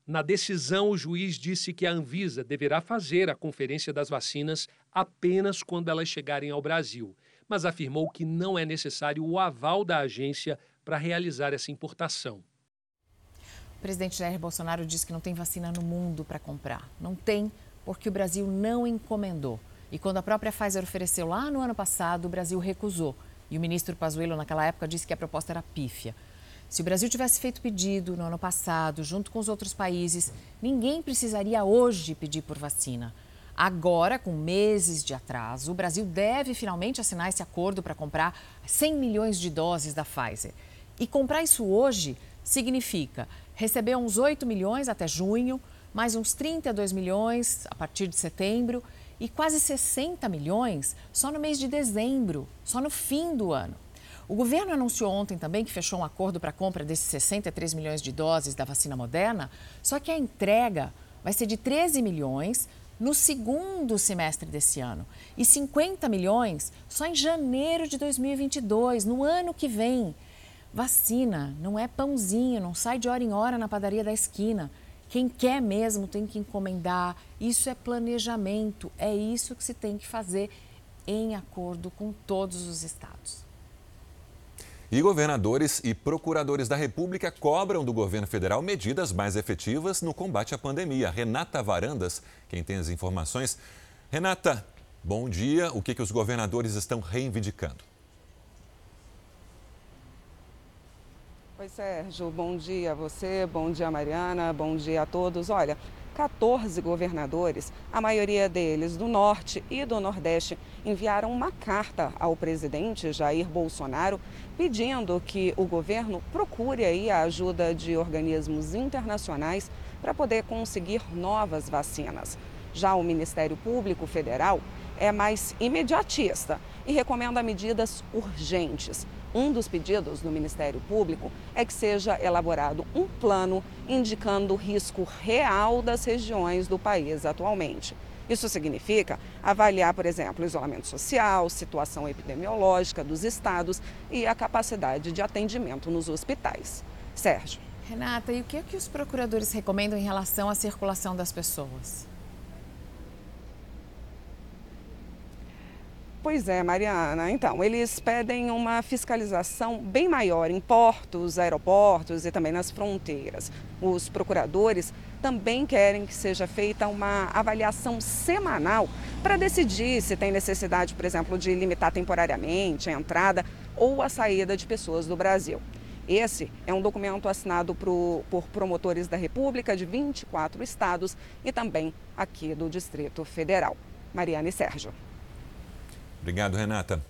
Na decisão, o juiz disse que a Anvisa deverá fazer a conferência das vacinas apenas quando elas chegarem ao Brasil, mas afirmou que não é necessário o aval da agência para realizar essa importação. O presidente Jair Bolsonaro disse que não tem vacina no mundo para comprar. Não tem, porque o Brasil não encomendou. E quando a própria Pfizer ofereceu lá no ano passado, o Brasil recusou. E o ministro Pazuello, naquela época, disse que a proposta era pífia. Se o Brasil tivesse feito pedido no ano passado, junto com os outros países, ninguém precisaria hoje pedir por vacina. Agora, com meses de atraso, o Brasil deve finalmente assinar esse acordo para comprar 100 milhões de doses da Pfizer. E comprar isso hoje significa receber uns 8 milhões até junho, mais uns 32 milhões a partir de setembro e quase 60 milhões só no mês de dezembro, só no fim do ano. O governo anunciou ontem também que fechou um acordo para a compra desses 63 milhões de doses da vacina moderna, só que a entrega vai ser de 13 milhões no segundo semestre desse ano e 50 milhões só em janeiro de 2022, no ano que vem. Vacina não é pãozinho, não sai de hora em hora na padaria da esquina. Quem quer mesmo tem que encomendar. Isso é planejamento, é isso que se tem que fazer em acordo com todos os estados. E governadores e procuradores da República cobram do governo federal medidas mais efetivas no combate à pandemia. Renata Varandas, quem tem as informações. Renata, bom dia. O que, que os governadores estão reivindicando? Oi, Sérgio. Bom dia a você, bom dia, Mariana, bom dia a todos. Olha, 14 governadores, a maioria deles do Norte e do Nordeste, enviaram uma carta ao presidente Jair Bolsonaro pedindo que o governo procure aí a ajuda de organismos internacionais para poder conseguir novas vacinas. Já o Ministério Público Federal é mais imediatista e recomenda medidas urgentes. Um dos pedidos do Ministério Público é que seja elaborado um plano indicando o risco real das regiões do país atualmente. Isso significa avaliar, por exemplo, o isolamento social, situação epidemiológica dos estados e a capacidade de atendimento nos hospitais. Sérgio. Renata, e o que, é que os procuradores recomendam em relação à circulação das pessoas? Pois é, Mariana. Então, eles pedem uma fiscalização bem maior em portos, aeroportos e também nas fronteiras. Os procuradores também querem que seja feita uma avaliação semanal para decidir se tem necessidade, por exemplo, de limitar temporariamente a entrada ou a saída de pessoas do Brasil. Esse é um documento assinado por, promotores da República de 24 estados e também aqui do Distrito Federal. Mariana e Sérgio. Obrigado, Renata.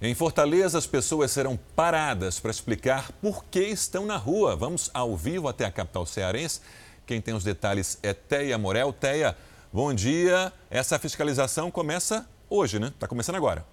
Em Fortaleza, as pessoas serão paradas para explicar por que estão na rua. Vamos ao vivo até a capital cearense. Quem tem os detalhes é Teia Morel. Teia, bom dia. Essa fiscalização começa hoje, né? Está começando agora.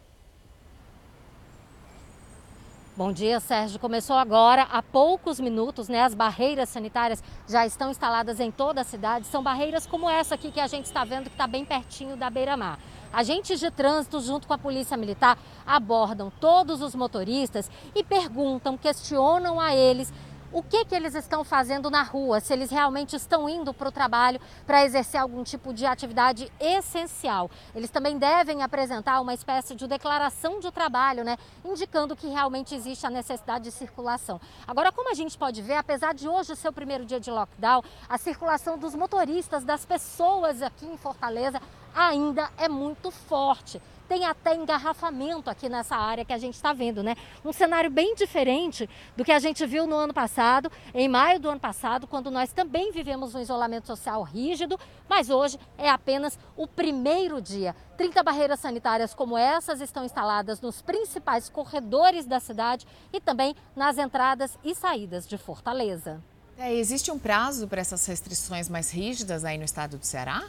Bom dia, Sérgio. Começou agora, há poucos minutos, né? As barreiras sanitárias já estão instaladas em toda a cidade. São barreiras como essa aqui que a gente está vendo, que está bem pertinho da beira-mar. Agentes de trânsito, junto com a Polícia Militar, abordam todos os motoristas e perguntam, questionam a eles o que, que eles estão fazendo na rua, se eles realmente estão indo para o trabalho para exercer algum tipo de atividade essencial. Eles também devem apresentar uma espécie de declaração de trabalho, né, indicando que realmente existe a necessidade de circulação. Agora, como a gente pode ver, apesar de hoje ser o primeiro dia de lockdown, a circulação dos motoristas, das pessoas aqui em Fortaleza ainda é muito forte tem até engarrafamento aqui nessa área que a gente está vendo, né? Um cenário bem diferente do que a gente viu no ano passado, em maio do ano passado, quando nós também vivemos um isolamento social rígido, mas hoje é apenas o primeiro dia. 30 barreiras sanitárias como essas estão instaladas nos principais corredores da cidade e também nas entradas e saídas de Fortaleza. É, existe um prazo para essas restrições mais rígidas aí no estado do Ceará?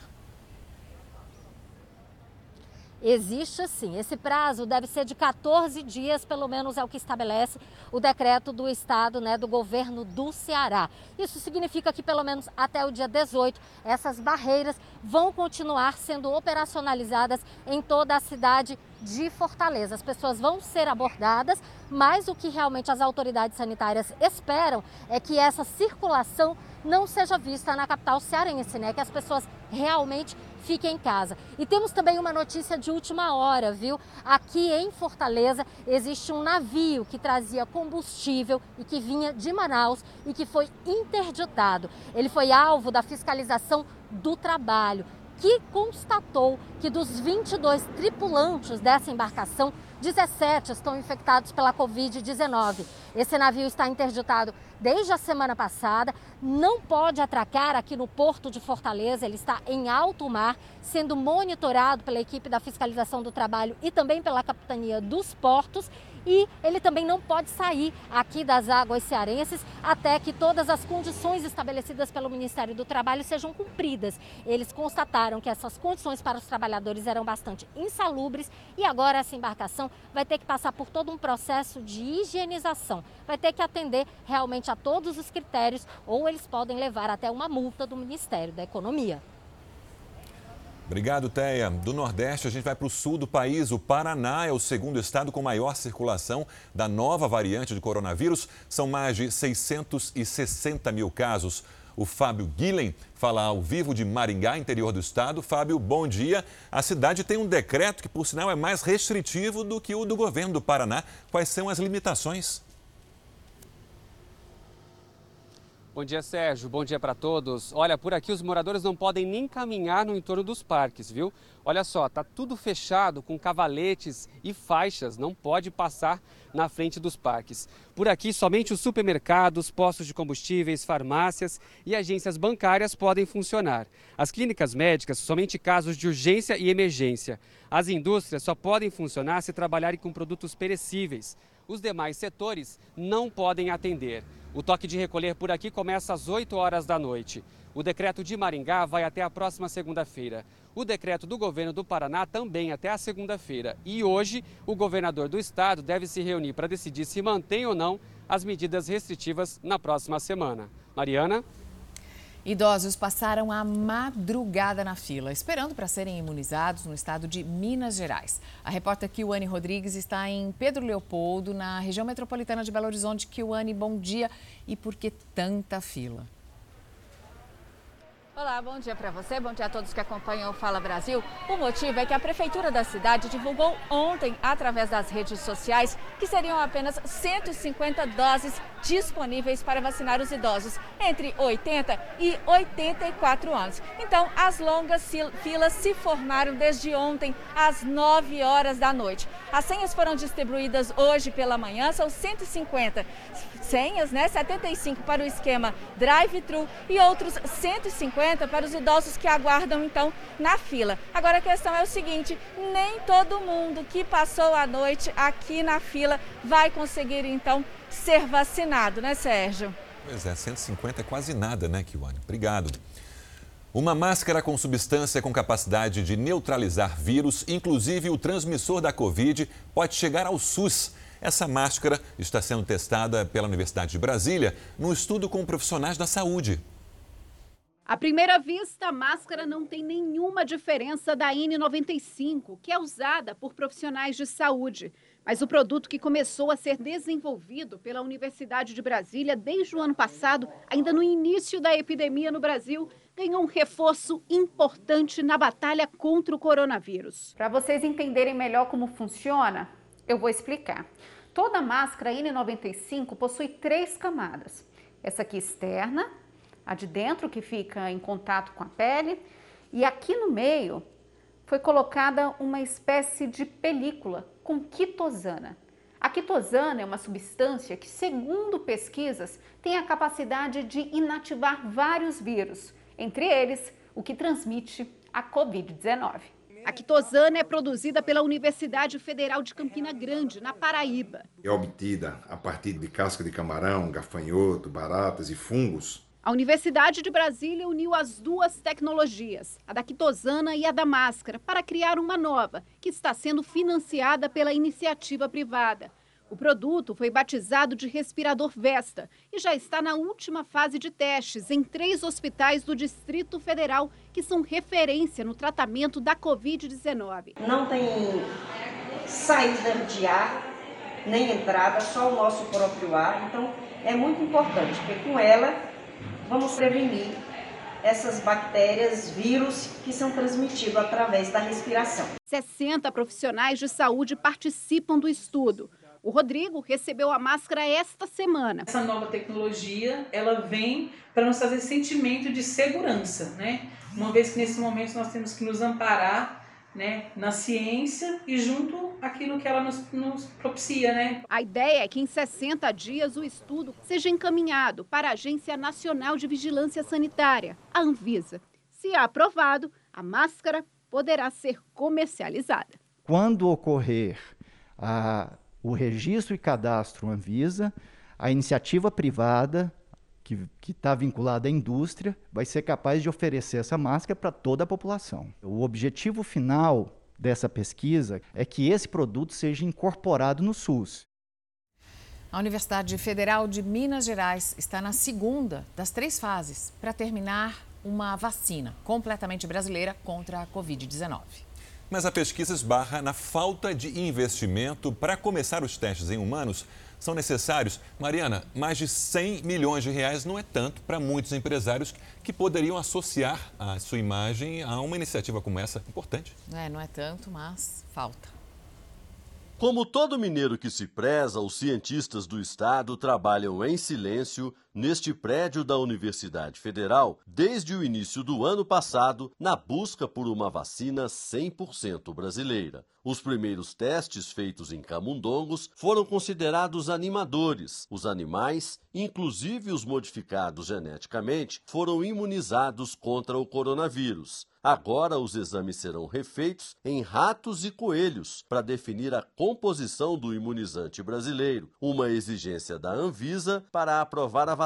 Existe sim. Esse prazo deve ser de 14 dias, pelo menos é o que estabelece o decreto do Estado, né, do governo do Ceará. Isso significa que, pelo menos até o dia 18, essas barreiras vão continuar sendo operacionalizadas em toda a cidade de Fortaleza. As pessoas vão ser abordadas, mas o que realmente as autoridades sanitárias esperam é que essa circulação não seja vista na capital cearense, né? Que as pessoas realmente fique em casa. E temos também uma notícia de última hora, viu? Aqui em Fortaleza existe um navio que trazia combustível e que vinha de Manaus e que foi interditado. Ele foi alvo da fiscalização do trabalho, que constatou que dos 22 tripulantes dessa embarcação, 17 estão infectados pela Covid-19. Esse navio está interditado desde a semana passada, não pode atracar aqui no porto de Fortaleza, ele está em alto mar, sendo monitorado pela equipe da fiscalização do trabalho e também pela capitania dos portos e ele também não pode sair aqui das águas cearenses até que todas as condições estabelecidas pelo Ministério do Trabalho sejam cumpridas. Eles constataram que essas condições para os trabalhadores eram bastante insalubres e agora essa embarcação vai ter que passar por todo um processo de higienização, vai ter que atender realmente a todos os critérios ou eles podem levar até uma multa do Ministério da Economia. Obrigado, Teia. Do Nordeste, a gente vai para o sul do país. O Paraná é o segundo estado com maior circulação da nova variante de coronavírus. São mais de 660 mil casos. O Fábio Guilhem fala ao vivo de Maringá, interior do estado. Fábio, bom dia. A cidade tem um decreto que, por sinal, é mais restritivo do que o do governo do Paraná. Quais são as limitações? Bom dia, Sérgio. Bom dia para todos. Olha, por aqui os moradores não podem nem caminhar no entorno dos parques, viu? Olha só, tá tudo fechado com cavaletes e faixas, não pode passar na frente dos parques. Por aqui, somente os supermercados, postos de combustíveis, farmácias e agências bancárias podem funcionar. As clínicas médicas, somente casos de urgência e emergência. As indústrias só podem funcionar se trabalharem com produtos perecíveis. Os demais setores não podem atender. O toque de recolher por aqui começa às 8 horas da noite. O decreto de Maringá vai até a próxima segunda-feira. O decreto do governo do Paraná também até a segunda-feira. E hoje, o governador do estado deve se reunir para decidir se mantém ou não as medidas restritivas na próxima semana. Mariana? Idosos passaram a madrugada na fila, esperando para serem imunizados no estado de Minas Gerais. A repórter Kiwane Rodrigues está em Pedro Leopoldo, na região metropolitana de Belo Horizonte. Kiwane, bom dia. E por que tanta fila? Olá, bom dia para você, bom dia a todos que acompanham o Fala Brasil. O motivo é que a Prefeitura da cidade divulgou ontem, através das redes sociais, que seriam apenas 150 doses disponíveis para vacinar os idosos entre 80 e 84 anos. Então, as longas filas se formaram desde ontem, às 9 horas da noite. As senhas foram distribuídas hoje pela manhã, são 150 senhas, né? 75 para o esquema drive-thru e outros 150 para os idosos que aguardam então na fila. Agora a questão é o seguinte: nem todo mundo que passou a noite aqui na fila vai conseguir então ser vacinado, né, Sérgio? Pois é, 150 é quase nada, né, Kiwane? Obrigado. Uma máscara com substância com capacidade de neutralizar vírus, inclusive o transmissor da Covid, pode chegar ao SUS. Essa máscara está sendo testada pela Universidade de Brasília num estudo com profissionais da saúde. À primeira vista, a máscara não tem nenhuma diferença da N95, que é usada por profissionais de saúde. Mas o produto que começou a ser desenvolvido pela Universidade de Brasília desde o ano passado, ainda no início da epidemia no Brasil, ganhou um reforço importante na batalha contra o coronavírus. Para vocês entenderem melhor como funciona, eu vou explicar. Toda máscara N95 possui três camadas. Essa aqui externa, a de dentro que fica em contato com a pele, e aqui no meio foi colocada uma espécie de película com quitosana. A quitosana é uma substância que, segundo pesquisas, tem a capacidade de inativar vários vírus, entre eles o que transmite a Covid-19. A quitosana é produzida pela Universidade Federal de Campina Grande, na Paraíba. É obtida a partir de casca de camarão, gafanhoto, baratas e fungos. A Universidade de Brasília uniu as duas tecnologias, a da quitosana e a da máscara, para criar uma nova, que está sendo financiada pela iniciativa privada. O produto foi batizado de respirador Vesta e já está na última fase de testes em três hospitais do Distrito Federal que são referência no tratamento da Covid-19. Não tem saída de ar, nem entrada, só o nosso próprio ar. Então é muito importante, porque com ela vamos prevenir essas bactérias, vírus que são transmitidos através da respiração. 60 profissionais de saúde participam do estudo. O Rodrigo recebeu a máscara esta semana. Essa nova tecnologia, ela vem para nos fazer sentimento de segurança, né? Uma vez que nesse momento nós temos que nos amparar né, na ciência e junto aquilo que ela nos, nos, propicia, né? A ideia é que em 60 dias o estudo seja encaminhado para a Agência Nacional de Vigilância Sanitária, a Anvisa. Se aprovado, a máscara poderá ser comercializada. Quando ocorrer a o registro e cadastro Anvisa, a iniciativa privada que está vinculada à indústria vai ser capaz de oferecer essa máscara para toda a população. O objetivo final dessa pesquisa é que esse produto seja incorporado no SUS. A Universidade Federal de Minas Gerais está na segunda das três fases para terminar uma vacina completamente brasileira contra a Covid-19. Mas a pesquisa esbarra na falta de investimento para começar os testes em humanos. São necessários, Mariana, mais de 100 milhões de reais não é tanto para muitos empresários que poderiam associar a sua imagem a uma iniciativa como essa importante. É, não é tanto, mas falta. Como todo mineiro que se preza, os cientistas do estado trabalham em silêncio neste prédio da Universidade Federal desde o início do ano passado na busca por uma vacina 100% brasileira. Os primeiros testes feitos em camundongos foram considerados animadores. Os animais, inclusive os modificados geneticamente, foram imunizados contra o coronavírus. Agora, os exames serão refeitos em ratos e coelhos para definir a composição do imunizante brasileiro, uma exigência da Anvisa para aprovar a vacina,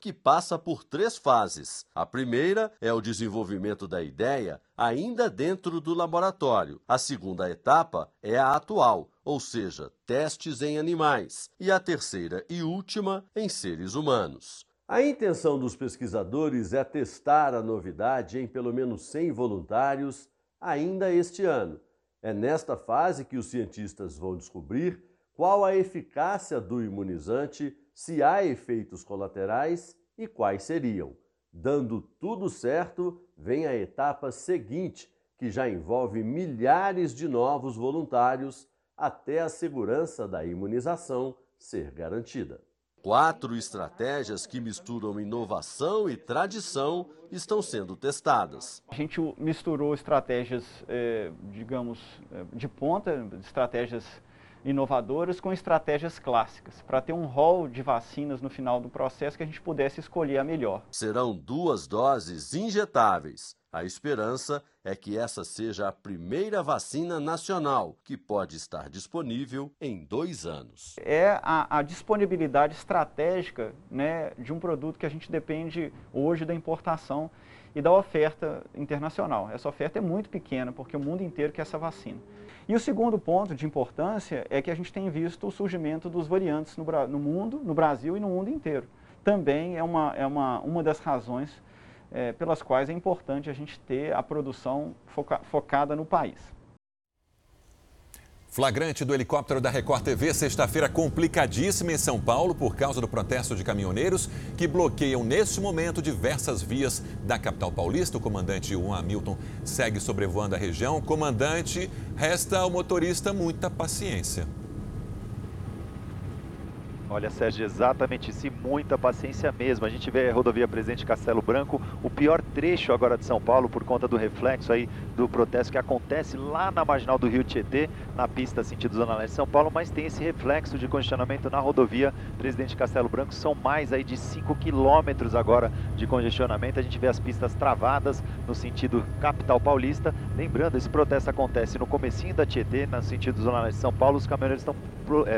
que passa por três fases. A primeira é o desenvolvimento da ideia ainda dentro do laboratório. A segunda etapa é a atual, ou seja, testes em animais. E a terceira e última em seres humanos. A intenção dos pesquisadores é testar a novidade em pelo menos 100 voluntários ainda este ano. É nesta fase que os cientistas vão descobrir qual a eficácia do imunizante, se há efeitos colaterais e quais seriam. Dando tudo certo, vem a etapa seguinte, que já envolve milhares de novos voluntários até a segurança da imunização ser garantida. Quatro estratégias que misturam inovação e tradição estão sendo testadas. A gente misturou estratégias, eh, digamos, eh, de ponta, estratégias inovadoras com estratégias clássicas, para ter um rol de vacinas no final do processo que a gente pudesse escolher a melhor. Serão duas doses injetáveis. A esperança é que essa seja a primeira vacina nacional que pode estar disponível em dois anos. É a, a disponibilidade estratégica né, de um produto que a gente depende hoje da importação e da oferta internacional. Essa oferta é muito pequena porque o mundo inteiro quer essa vacina. E o segundo ponto de importância é que a gente tem visto o surgimento dos variantes no, no mundo, no Brasil e no mundo inteiro. Também é uma, é uma, uma das razões é, pelas quais é importante a gente ter a produção foca, focada no país. Flagrante do helicóptero da Record TV, sexta-feira complicadíssima em São Paulo por causa do protesto de caminhoneiros que bloqueiam neste momento diversas vias da capital paulista. O comandante Juan Hamilton segue sobrevoando a região. Comandante, resta ao motorista muita paciência. Olha, Sérgio, exatamente isso e muita paciência mesmo. A gente vê a rodovia Presidente Castelo Branco, o pior trecho agora de São Paulo por conta do reflexo aí do protesto que acontece lá na marginal do Rio Tietê, na pista sentido Zona Leste de São Paulo, mas tem esse reflexo de congestionamento na rodovia Presidente Castelo Branco. São mais aí de 5 quilômetros agora de congestionamento. A gente vê as pistas travadas no sentido capital paulista. Lembrando, esse protesto acontece no comecinho da Tietê, no sentido Zona Leste de São Paulo. Os caminhoneiros estão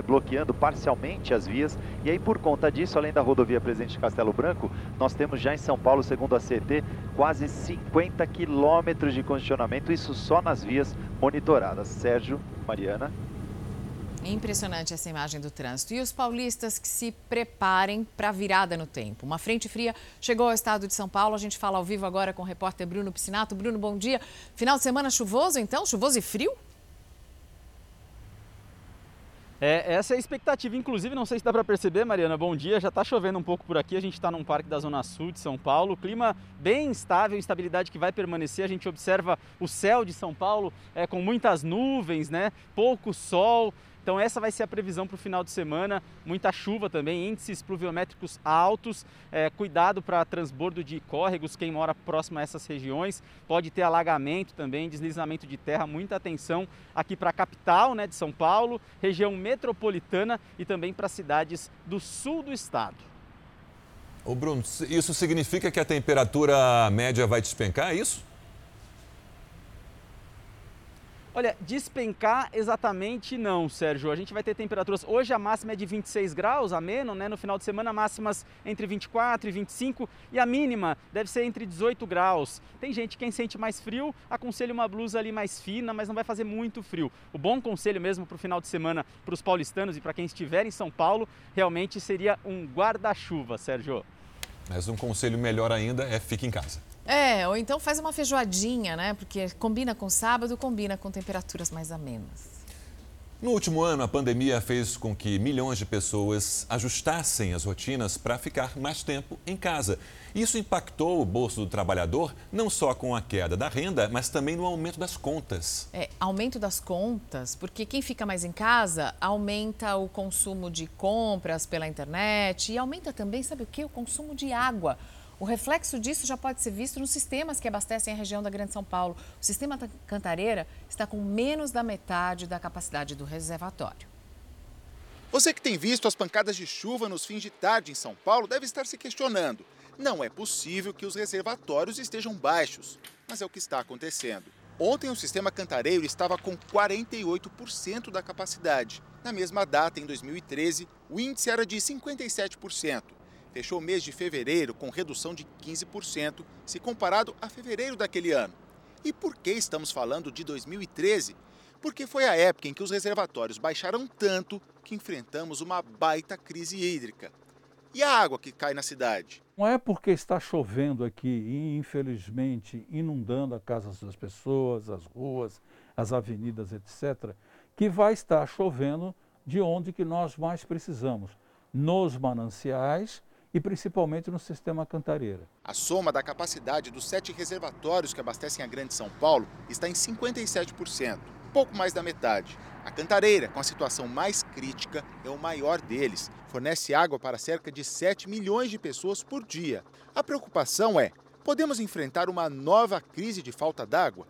bloqueando parcialmente as vias e aí por conta disso, além da rodovia Presidente Castelo Branco, nós temos já em São Paulo, segundo a CT, quase 50 quilômetros de congestionamento, isso só nas vias monitoradas. Sérgio, Mariana. Impressionante essa imagem do trânsito. E os paulistas que se preparem para a virada no tempo. Uma frente fria chegou ao estado de São Paulo. A gente fala ao vivo agora com o repórter Bruno Piscinato. Bruno, bom dia. Final de semana chuvoso, então? Chuvoso e frio? É, essa é a expectativa. Inclusive, não sei se dá para perceber, Mariana, bom dia. Já está chovendo um pouco por aqui. A gente está num parque da Zona Sul de São Paulo. Clima bem instável, estabilidade que vai permanecer. A gente observa o céu de São Paulo é, com muitas nuvens, né? pouco sol. Então essa vai ser a previsão para o final de semana. Muita chuva também, índices pluviométricos altos. É, cuidado para transbordo de córregos, quem mora próximo a essas regiões. Pode ter alagamento também, deslizamento de terra. Muita atenção aqui para a capital né, de São Paulo, região metropolitana e também para cidades do sul do estado. Ô Bruno, isso significa que a temperatura média vai despencar, é isso? Olha, despencar exatamente não, Sérgio. A gente vai ter temperaturas. Hoje a máxima é de 26 graus, a menos, né? No final de semana, máximas entre 24 e 25 e a mínima deve ser entre 18 graus. Tem gente, quem sente mais frio, aconselha uma blusa ali mais fina, mas não vai fazer muito frio. O bom conselho mesmo para o final de semana para os paulistanos e para quem estiver em São Paulo realmente seria um guarda-chuva, Sérgio. Mas um conselho melhor ainda é fique em casa. É, ou então faz uma feijoadinha, né? Porque combina com sábado, combina com temperaturas mais amenas. No último ano, a pandemia fez com que milhões de pessoas ajustassem as rotinas para ficar mais tempo em casa. Isso impactou o bolso do trabalhador, não só com a queda da renda, mas também no aumento das contas. É, aumento das contas, porque quem fica mais em casa aumenta o consumo de compras pela internet e aumenta também, sabe o que? O consumo de água. O reflexo disso já pode ser visto nos sistemas que abastecem a região da Grande São Paulo. O sistema Cantareira está com menos da metade da capacidade do reservatório. Você que tem visto as pancadas de chuva nos fins de tarde em São Paulo deve estar se questionando. Não é possível que os reservatórios estejam baixos, mas é o que está acontecendo. Ontem o sistema Cantareiro estava com 48% da capacidade. Na mesma data, em 2013, o índice era de 57% fechou o mês de fevereiro com redução de 15% se comparado a fevereiro daquele ano. E por que estamos falando de 2013? Porque foi a época em que os reservatórios baixaram tanto que enfrentamos uma baita crise hídrica. E a água que cai na cidade? Não é porque está chovendo aqui e, infelizmente, inundando as casas das pessoas, as ruas, as avenidas, etc., que vai estar chovendo de onde que nós mais precisamos, nos mananciais e principalmente no sistema Cantareira. A soma da capacidade dos sete reservatórios que abastecem a Grande São Paulo está em 57%, pouco mais da metade. A Cantareira, com a situação mais crítica, é o maior deles. Fornece água para cerca de 7 milhões de pessoas por dia. A preocupação é: podemos enfrentar uma nova crise de falta d'água?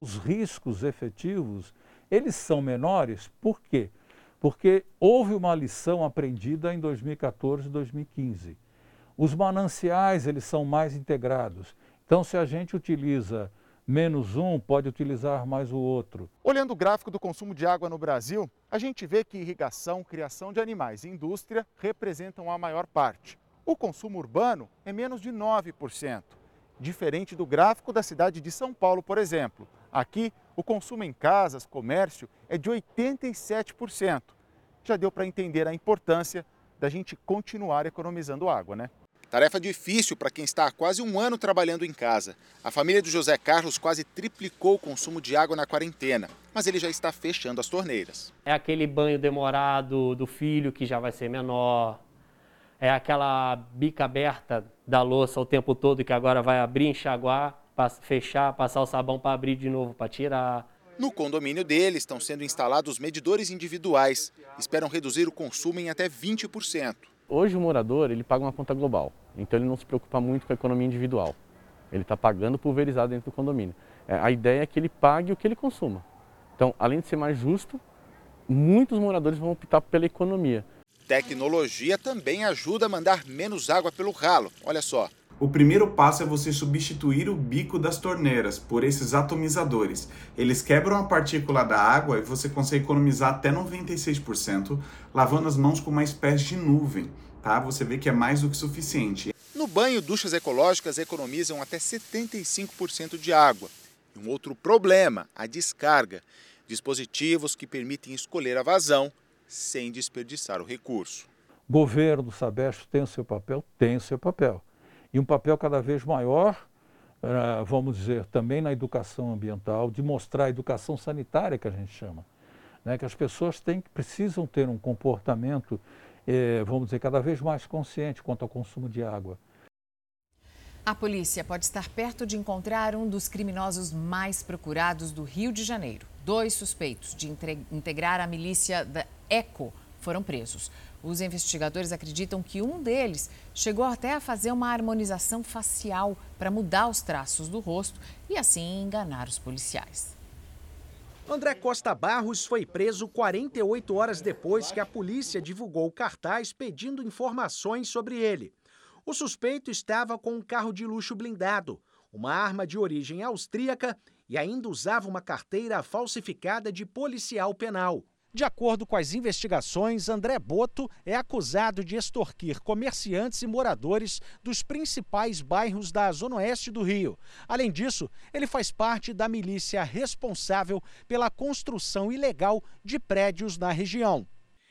Os riscos efetivos, eles são menores, por quê? Porque houve uma lição aprendida em 2014 e 2015 os mananciais, eles são mais integrados. Então, se a gente utiliza menos um, pode utilizar mais o outro. Olhando o gráfico do consumo de água no Brasil, a gente vê que irrigação, criação de animais e indústria representam a maior parte. O consumo urbano é menos de 9%, diferente do gráfico da cidade de São Paulo, por exemplo. Aqui, o consumo em casas, comércio é de 87%. Já deu para entender a importância da gente continuar economizando água, né? Tarefa difícil para quem está há quase um ano trabalhando em casa. A família do José Carlos quase triplicou o consumo de água na quarentena, mas ele já está fechando as torneiras. É aquele banho demorado do filho que já vai ser menor, é aquela bica aberta da louça o tempo todo que agora vai abrir, enxaguar, fechar, passar o sabão para abrir de novo para tirar. No condomínio dele estão sendo instalados medidores individuais. Esperam reduzir o consumo em até 20%. Hoje o morador ele paga uma conta global, então ele não se preocupa muito com a economia individual. Ele está pagando pulverizado dentro do condomínio. É, a ideia é que ele pague o que ele consuma. Então, além de ser mais justo, muitos moradores vão optar pela economia. Tecnologia também ajuda a mandar menos água pelo ralo. Olha só. O primeiro passo é você substituir o bico das torneiras por esses atomizadores. Eles quebram a partícula da água e você consegue economizar até 96%, lavando as mãos com uma espécie de nuvem, tá? Você vê que é mais do que suficiente. No banho, duchas ecológicas economizam até 75% de água. E um outro problema, a descarga. Dispositivos que permitem escolher a vazão sem desperdiçar o recurso. Governo, Sabesp tem o seu papel? Tem o seu papel e um papel cada vez maior, uh, vamos dizer, também na educação ambiental, de mostrar a educação sanitária que a gente chama. Né? Que as pessoas têm, precisam ter um comportamento, eh, vamos dizer, cada vez mais consciente quanto ao consumo de água. A polícia pode estar perto de encontrar um dos criminosos mais procurados do Rio de Janeiro. Dois suspeitos de integrar a milícia da ECO foram presos. Os investigadores acreditam que um deles chegou até a fazer uma harmonização facial para mudar os traços do rosto e assim enganar os policiais. André Costa Barros foi preso 48 horas depois que a polícia divulgou cartaz pedindo informações sobre ele. O suspeito estava com um carro de luxo blindado, uma arma de origem austríaca e ainda usava uma carteira falsificada de policial penal. De acordo com as investigações, André Boto é acusado de extorquir comerciantes e moradores dos principais bairros da Zona Oeste do Rio. Além disso, ele faz parte da milícia responsável pela construção ilegal de prédios na região.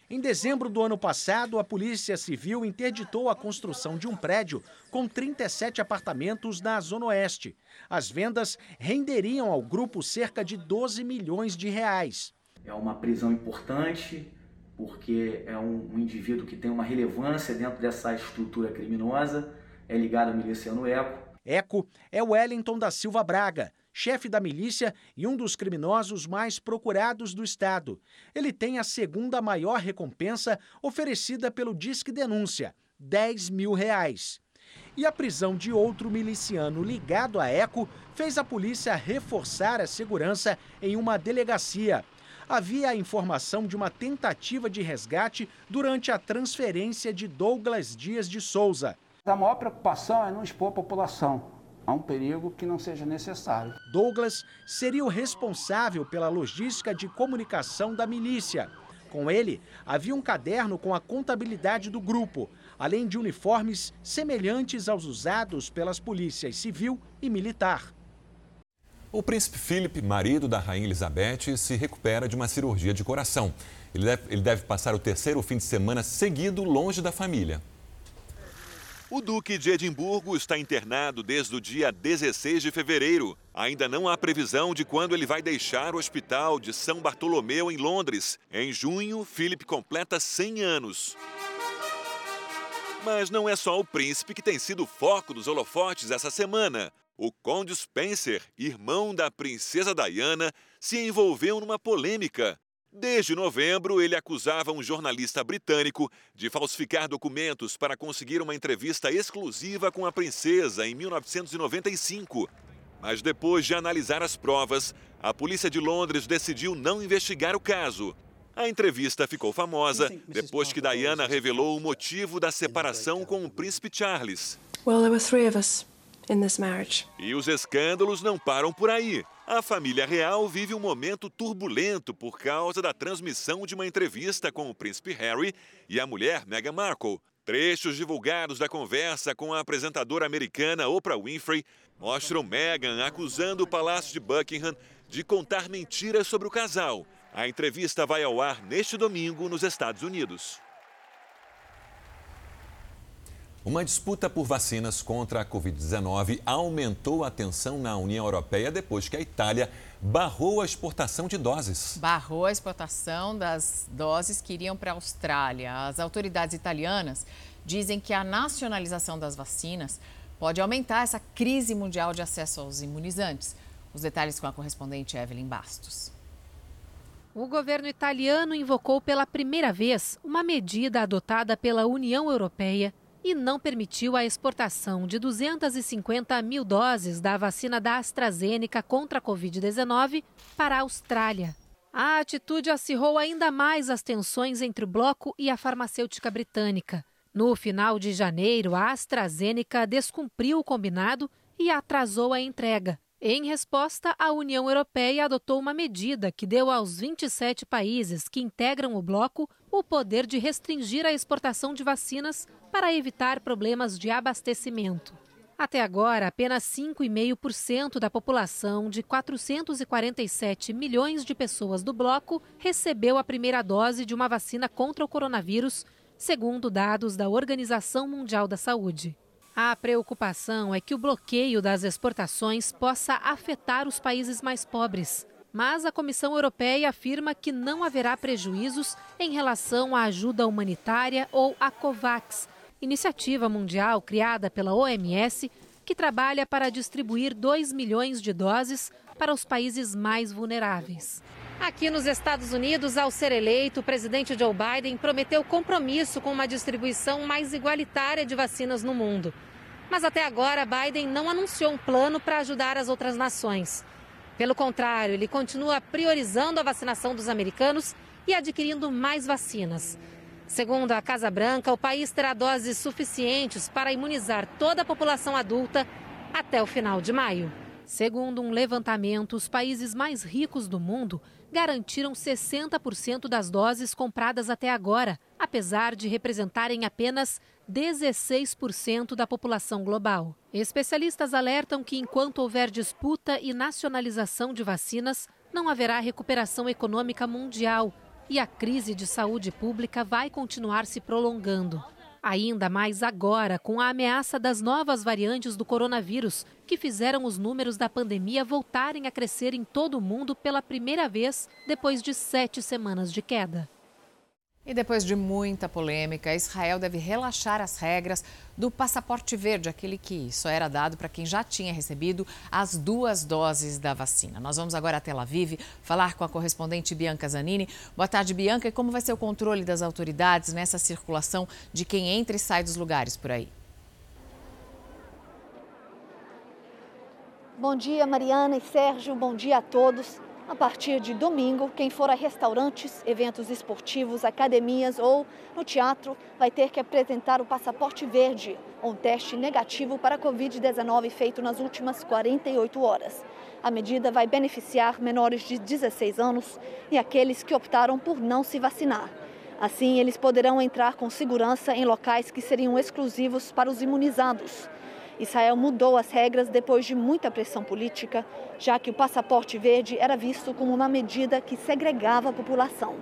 Em dezembro do ano passado, a Polícia Civil interditou a construção de um prédio com 37 apartamentos na Zona Oeste. As vendas renderiam ao grupo cerca de 12 milhões de reais. É uma prisão importante, porque é um, um indivíduo que tem uma relevância dentro dessa estrutura criminosa, é ligado ao miliciano Eco. Eco é o Wellington da Silva Braga, chefe da milícia e um dos criminosos mais procurados do Estado. Ele tem a segunda maior recompensa oferecida pelo Disque Denúncia, 10 mil reais. E a prisão de outro miliciano ligado a Eco fez a polícia reforçar a segurança em uma delegacia havia a informação de uma tentativa de resgate durante a transferência de Douglas Dias de Souza. A maior preocupação é não expor a população a um perigo que não seja necessário. Douglas seria o responsável pela logística de comunicação da milícia. Com ele, havia um caderno com a contabilidade do grupo, além de uniformes semelhantes aos usados pelas polícias civil e militar. O príncipe Philip, marido da rainha Elizabeth, se recupera de uma cirurgia de coração. Ele deve, ele deve passar o terceiro fim de semana seguido longe da família. O Duque de Edimburgo está internado desde o dia 16 de fevereiro. Ainda não há previsão de quando ele vai deixar o hospital de São Bartolomeu, em Londres. Em junho, Philip completa 100 anos. Mas não é só o príncipe que tem sido foco dos holofotes essa semana. O Conde Spencer, irmão da princesa Diana, se envolveu numa polêmica. Desde novembro, ele acusava um jornalista britânico de falsificar documentos para conseguir uma entrevista exclusiva com a princesa em 1995. Mas depois de analisar as provas, a polícia de Londres decidiu não investigar o caso. A entrevista ficou famosa depois que Diana revelou o motivo da separação com o príncipe Charles. Well, there were three of us. E os escândalos não param por aí. A família real vive um momento turbulento por causa da transmissão de uma entrevista com o príncipe Harry e a mulher Meghan Markle. Trechos divulgados da conversa com a apresentadora americana Oprah Winfrey mostram Meghan acusando o Palácio de Buckingham de contar mentiras sobre o casal a entrevista vai ao ar neste domingo nos Estados Unidos. Uma disputa por vacinas contra a Covid-19 aumentou a tensão na União Europeia depois que a Itália barrou a exportação de doses. Barrou a exportação das doses que iriam para a Austrália. As autoridades italianas dizem que a nacionalização das vacinas pode aumentar essa crise mundial de acesso aos imunizantes. Os detalhes com a correspondente Evelyn Bastos. O governo italiano invocou pela primeira vez uma medida adotada pela União Europeia e não permitiu a exportação de 250 mil doses da vacina da AstraZeneca contra a Covid-19 para a Austrália. A atitude acirrou ainda mais as tensões entre o bloco e a farmacêutica britânica. No final de janeiro, a AstraZeneca descumpriu o combinado e atrasou a entrega. Em resposta, a União Europeia adotou uma medida que deu aos 27 países que integram o bloco o poder de restringir a exportação de vacinas para evitar problemas de abastecimento. Até agora, apenas 5,5% da população de 447 milhões de pessoas do bloco recebeu a primeira dose de uma vacina contra o coronavírus, segundo dados da Organização Mundial da Saúde. A preocupação é que o bloqueio das exportações possa afetar os países mais pobres. Mas a Comissão Europeia afirma que não haverá prejuízos em relação à ajuda humanitária ou à COVAX, iniciativa mundial criada pela OMS que trabalha para distribuir 2 milhões de doses para os países mais vulneráveis. Aqui nos Estados Unidos, ao ser eleito, o presidente Joe Biden prometeu compromisso com uma distribuição mais igualitária de vacinas no mundo. Mas até agora, Biden não anunciou um plano para ajudar as outras nações. Pelo contrário, ele continua priorizando a vacinação dos americanos e adquirindo mais vacinas. Segundo a Casa Branca, o país terá doses suficientes para imunizar toda a população adulta até o final de maio. Segundo um levantamento, os países mais ricos do mundo garantiram 60% das doses compradas até agora, apesar de representarem apenas 16% da população global. Especialistas alertam que enquanto houver disputa e nacionalização de vacinas, não haverá recuperação econômica mundial e a crise de saúde pública vai continuar se prolongando. Ainda mais agora, com a ameaça das novas variantes do coronavírus, que fizeram os números da pandemia voltarem a crescer em todo o mundo pela primeira vez depois de sete semanas de queda. E depois de muita polêmica, Israel deve relaxar as regras do passaporte verde, aquele que só era dado para quem já tinha recebido as duas doses da vacina. Nós vamos agora a Tel Aviv falar com a correspondente Bianca Zanini. Boa tarde, Bianca. E como vai ser o controle das autoridades nessa circulação de quem entra e sai dos lugares por aí? Bom dia, Mariana e Sérgio. Bom dia a todos. A partir de domingo, quem for a restaurantes, eventos esportivos, academias ou no teatro vai ter que apresentar o passaporte verde, um teste negativo para a Covid-19 feito nas últimas 48 horas. A medida vai beneficiar menores de 16 anos e aqueles que optaram por não se vacinar. Assim, eles poderão entrar com segurança em locais que seriam exclusivos para os imunizados. Israel mudou as regras depois de muita pressão política, já que o passaporte verde era visto como uma medida que segregava a população.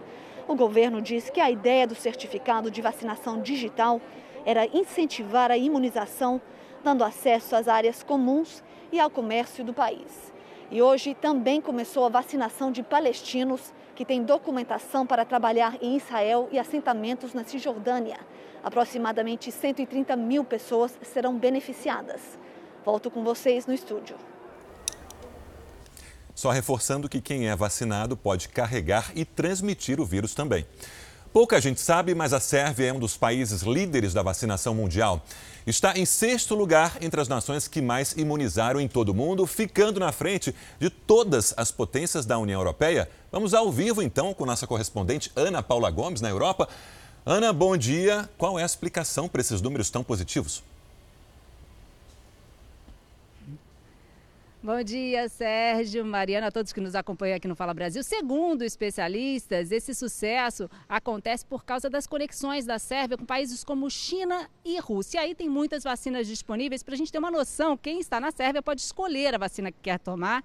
O governo diz que a ideia do certificado de vacinação digital era incentivar a imunização, dando acesso às áreas comuns e ao comércio do país. E hoje também começou a vacinação de palestinos que têm documentação para trabalhar em Israel e assentamentos na Cisjordânia. Aproximadamente 130 mil pessoas serão beneficiadas. Volto com vocês no estúdio. Só reforçando que quem é vacinado pode carregar e transmitir o vírus também. Pouca gente sabe, mas a Sérvia é um dos países líderes da vacinação mundial. Está em sexto lugar entre as nações que mais imunizaram em todo o mundo, ficando na frente de todas as potências da União Europeia. Vamos ao vivo então com nossa correspondente Ana Paula Gomes, na Europa. Ana, bom dia. Qual é a explicação para esses números tão positivos? Bom dia, Sérgio, Mariana, a todos que nos acompanham aqui no Fala Brasil. Segundo especialistas, esse sucesso acontece por causa das conexões da Sérvia com países como China e Rússia. E aí tem muitas vacinas disponíveis para a gente ter uma noção. Quem está na Sérvia pode escolher a vacina que quer tomar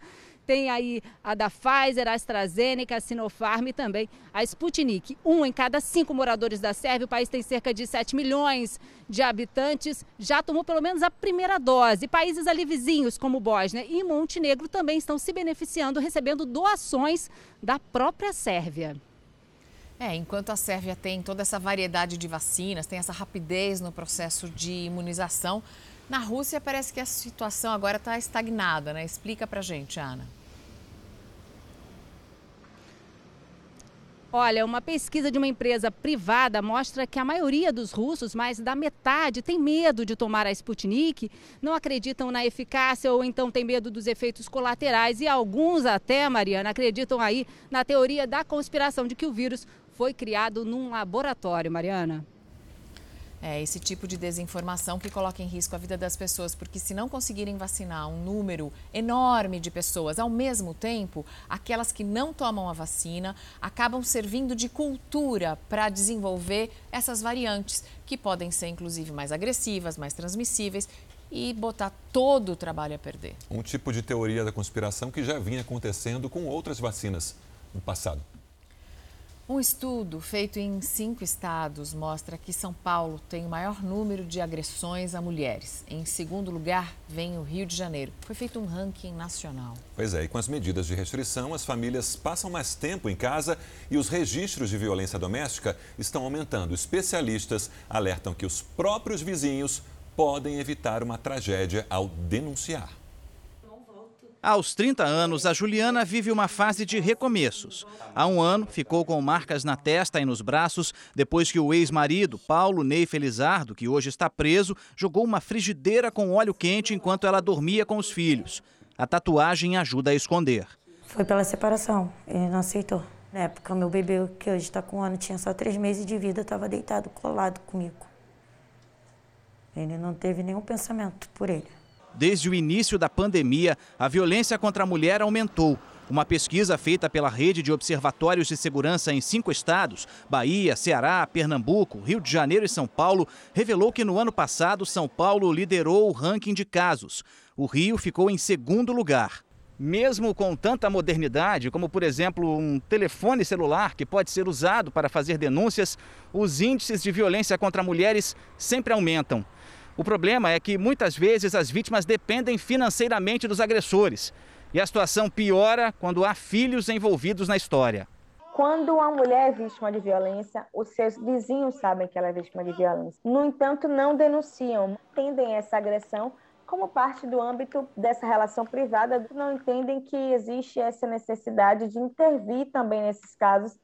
tem aí a da Pfizer, a AstraZeneca, a Sinopharm e também a Sputnik. Um em cada cinco moradores da Sérvia, o país tem cerca de 7 milhões de habitantes, já tomou pelo menos a primeira dose. Países ali vizinhos, como Bósnia e Montenegro, também estão se beneficiando, recebendo doações da própria Sérvia. É, enquanto a Sérvia tem toda essa variedade de vacinas, tem essa rapidez no processo de imunização, na Rússia parece que a situação agora está estagnada, né? Explica pra gente, Ana. Olha, uma pesquisa de uma empresa privada mostra que a maioria dos russos, mais da metade, tem medo de tomar a Sputnik, não acreditam na eficácia ou então tem medo dos efeitos colaterais. E alguns até, Mariana, acreditam aí na teoria da conspiração de que o vírus foi criado num laboratório, Mariana. É esse tipo de desinformação que coloca em risco a vida das pessoas, porque se não conseguirem vacinar um número enorme de pessoas ao mesmo tempo, aquelas que não tomam a vacina acabam servindo de cultura para desenvolver essas variantes, que podem ser inclusive mais agressivas, mais transmissíveis e botar todo o trabalho a perder. Um tipo de teoria da conspiração que já vinha acontecendo com outras vacinas no passado. Um estudo feito em cinco estados mostra que São Paulo tem o maior número de agressões a mulheres. Em segundo lugar, vem o Rio de Janeiro. Foi feito um ranking nacional. Pois é, e com as medidas de restrição, as famílias passam mais tempo em casa e os registros de violência doméstica estão aumentando. Especialistas alertam que os próprios vizinhos podem evitar uma tragédia ao denunciar. Aos 30 anos, a Juliana vive uma fase de recomeços. Há um ano, ficou com marcas na testa e nos braços depois que o ex-marido, Paulo Ney Felizardo, que hoje está preso, jogou uma frigideira com óleo quente enquanto ela dormia com os filhos. A tatuagem ajuda a esconder. Foi pela separação, ele não aceitou. Na época, meu bebê, que hoje está com um ano, tinha só três meses de vida, estava deitado, colado comigo. Ele não teve nenhum pensamento por ele. Desde o início da pandemia, a violência contra a mulher aumentou. Uma pesquisa feita pela Rede de Observatórios de Segurança em cinco estados Bahia, Ceará, Pernambuco, Rio de Janeiro e São Paulo revelou que no ano passado São Paulo liderou o ranking de casos. O Rio ficou em segundo lugar. Mesmo com tanta modernidade, como por exemplo um telefone celular que pode ser usado para fazer denúncias, os índices de violência contra mulheres sempre aumentam. O problema é que muitas vezes as vítimas dependem financeiramente dos agressores. E a situação piora quando há filhos envolvidos na história. Quando uma mulher é vítima de violência, os seus vizinhos sabem que ela é vítima de violência. No entanto, não denunciam, entendem essa agressão como parte do âmbito dessa relação privada, não entendem que existe essa necessidade de intervir também nesses casos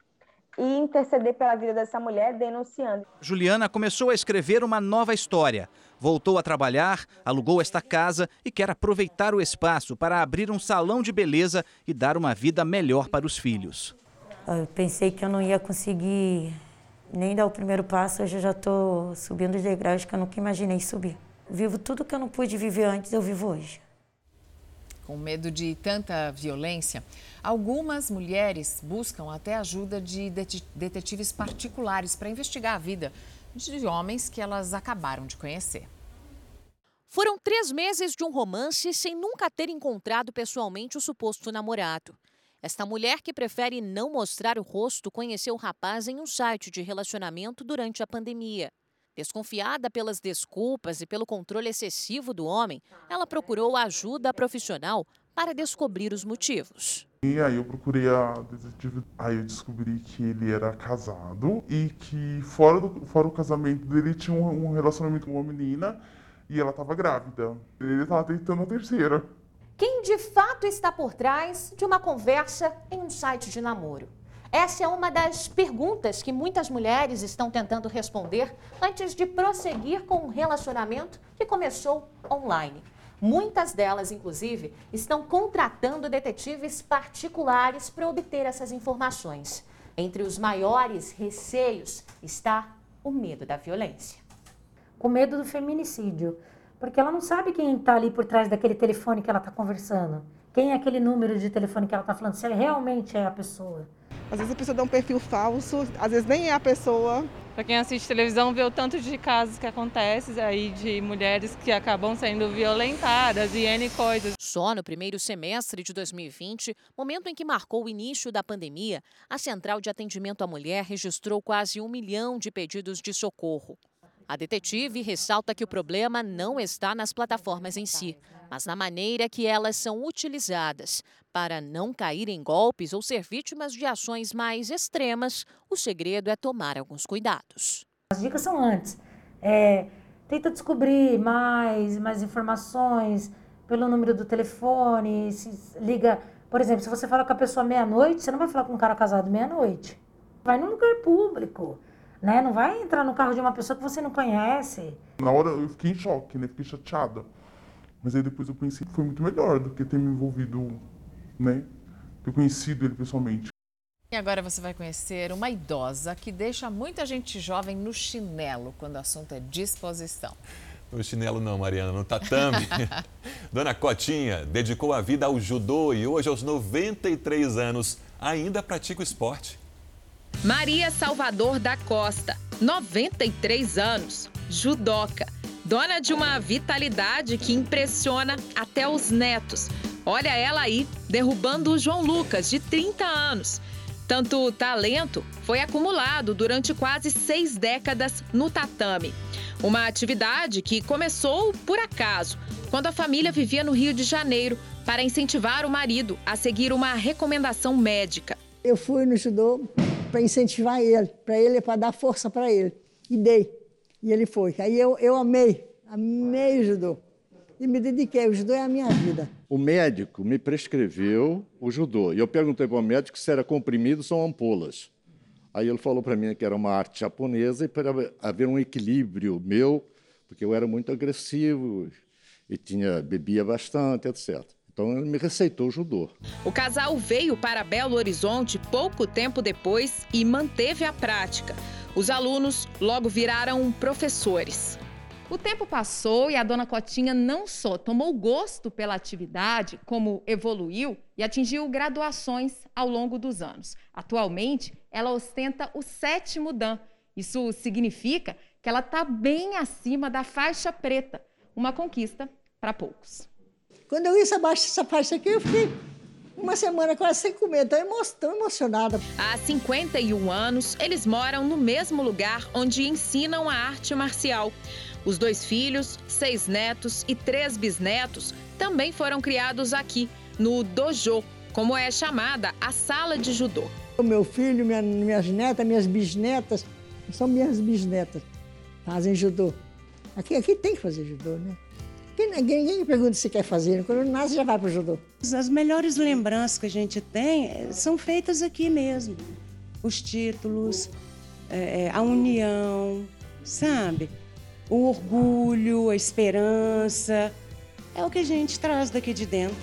e interceder pela vida dessa mulher denunciando. Juliana começou a escrever uma nova história. Voltou a trabalhar, alugou esta casa e quer aproveitar o espaço para abrir um salão de beleza e dar uma vida melhor para os filhos. Eu pensei que eu não ia conseguir nem dar o primeiro passo, hoje eu já estou subindo os degraus que eu nunca imaginei subir. Vivo tudo que eu não pude viver antes, eu vivo hoje. Com medo de tanta violência, algumas mulheres buscam até ajuda de detetives particulares para investigar a vida de homens que elas acabaram de conhecer. Foram três meses de um romance sem nunca ter encontrado pessoalmente o suposto namorado. Esta mulher, que prefere não mostrar o rosto, conheceu o rapaz em um site de relacionamento durante a pandemia. Desconfiada pelas desculpas e pelo controle excessivo do homem, ela procurou ajuda profissional para descobrir os motivos. E aí eu procurei a detetive, aí eu descobri que ele era casado e que fora, do, fora o casamento dele tinha um, um relacionamento com uma menina e ela estava grávida. Ele estava tentando a terceira. Quem de fato está por trás de uma conversa em um site de namoro? Essa é uma das perguntas que muitas mulheres estão tentando responder antes de prosseguir com um relacionamento que começou online. Muitas delas, inclusive, estão contratando detetives particulares para obter essas informações. Entre os maiores receios está o medo da violência. Com medo do feminicídio, porque ela não sabe quem está ali por trás daquele telefone que ela está conversando. Quem é aquele número de telefone que ela está falando, se realmente é a pessoa. Às vezes a pessoa dá um perfil falso, às vezes nem é a pessoa. Para quem assiste televisão vê o tanto de casos que acontecem aí de mulheres que acabam sendo violentadas e N coisas. Só no primeiro semestre de 2020, momento em que marcou o início da pandemia, a Central de Atendimento à Mulher registrou quase um milhão de pedidos de socorro. A detetive ressalta que o problema não está nas plataformas em si, mas na maneira que elas são utilizadas. Para não cair em golpes ou ser vítimas de ações mais extremas, o segredo é tomar alguns cuidados. As dicas são antes. É, tenta descobrir mais, mais informações pelo número do telefone, se liga. Por exemplo, se você fala com a pessoa meia-noite, você não vai falar com um cara casado meia-noite. Vai num lugar público né? Não vai entrar no carro de uma pessoa que você não conhece. Na hora eu fiquei em choque, né? Fiquei chateada. Mas aí depois eu pensei que foi muito melhor do que ter me envolvido, né? Ter conhecido ele pessoalmente. E agora você vai conhecer uma idosa que deixa muita gente jovem no chinelo quando o assunto é disposição. No chinelo não, Mariana, no tatame. Dona Cotinha dedicou a vida ao judô e hoje, aos 93 anos, ainda pratica o esporte. Maria Salvador da Costa, 93 anos, judoca, dona de uma vitalidade que impressiona até os netos. Olha ela aí, derrubando o João Lucas, de 30 anos. Tanto talento foi acumulado durante quase seis décadas no tatame. Uma atividade que começou por acaso, quando a família vivia no Rio de Janeiro, para incentivar o marido a seguir uma recomendação médica. Eu fui no judô para incentivar ele, para ele, para dar força para ele. E dei. E ele foi. Aí eu, eu amei, amei judô. E me dediquei, o judô é a minha vida. O médico me prescreveu o judô. E eu perguntei para o médico se era comprimido ou ampolas. Aí ele falou para mim que era uma arte japonesa e para haver um equilíbrio meu, porque eu era muito agressivo e tinha bebia bastante, etc. Então ele me receitou o judô. O casal veio para Belo Horizonte pouco tempo depois e manteve a prática. Os alunos logo viraram professores. O tempo passou e a dona Cotinha não só tomou gosto pela atividade, como evoluiu e atingiu graduações ao longo dos anos. Atualmente, ela ostenta o sétimo Dan. Isso significa que ela está bem acima da faixa preta, uma conquista para poucos. Quando eu vi essa, essa faixa aqui, eu fiquei uma semana quase sem comer, tão, emo tão emocionada. Há 51 anos, eles moram no mesmo lugar onde ensinam a arte marcial. Os dois filhos, seis netos e três bisnetos também foram criados aqui, no dojo, como é chamada a sala de judô. O meu filho, minha, minhas netas, minhas bisnetas, são minhas bisnetas, fazem judô. Aqui, aqui tem que fazer judô, né? Ninguém, ninguém pergunta se quer fazer, quando nasce já vai para o judô. As melhores lembranças que a gente tem eh, são feitas aqui mesmo. Os títulos, é, a união, sabe? O orgulho, a esperança. É o que a gente traz daqui de dentro.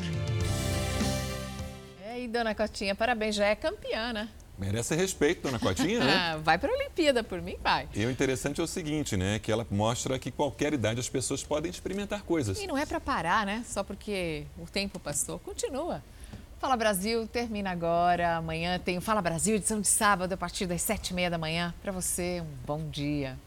É, e dona Cotinha, parabéns, já é campeã, né? Merece respeito, dona Cotinha, né? Ah, vai para a Olimpíada, por mim vai. E o interessante é o seguinte, né? Que ela mostra que qualquer idade as pessoas podem experimentar coisas. E não é para parar, né? Só porque o tempo passou. Continua. Fala Brasil termina agora. Amanhã tem o Fala Brasil, edição de sábado, a partir das sete e meia da manhã. Para você, um bom dia.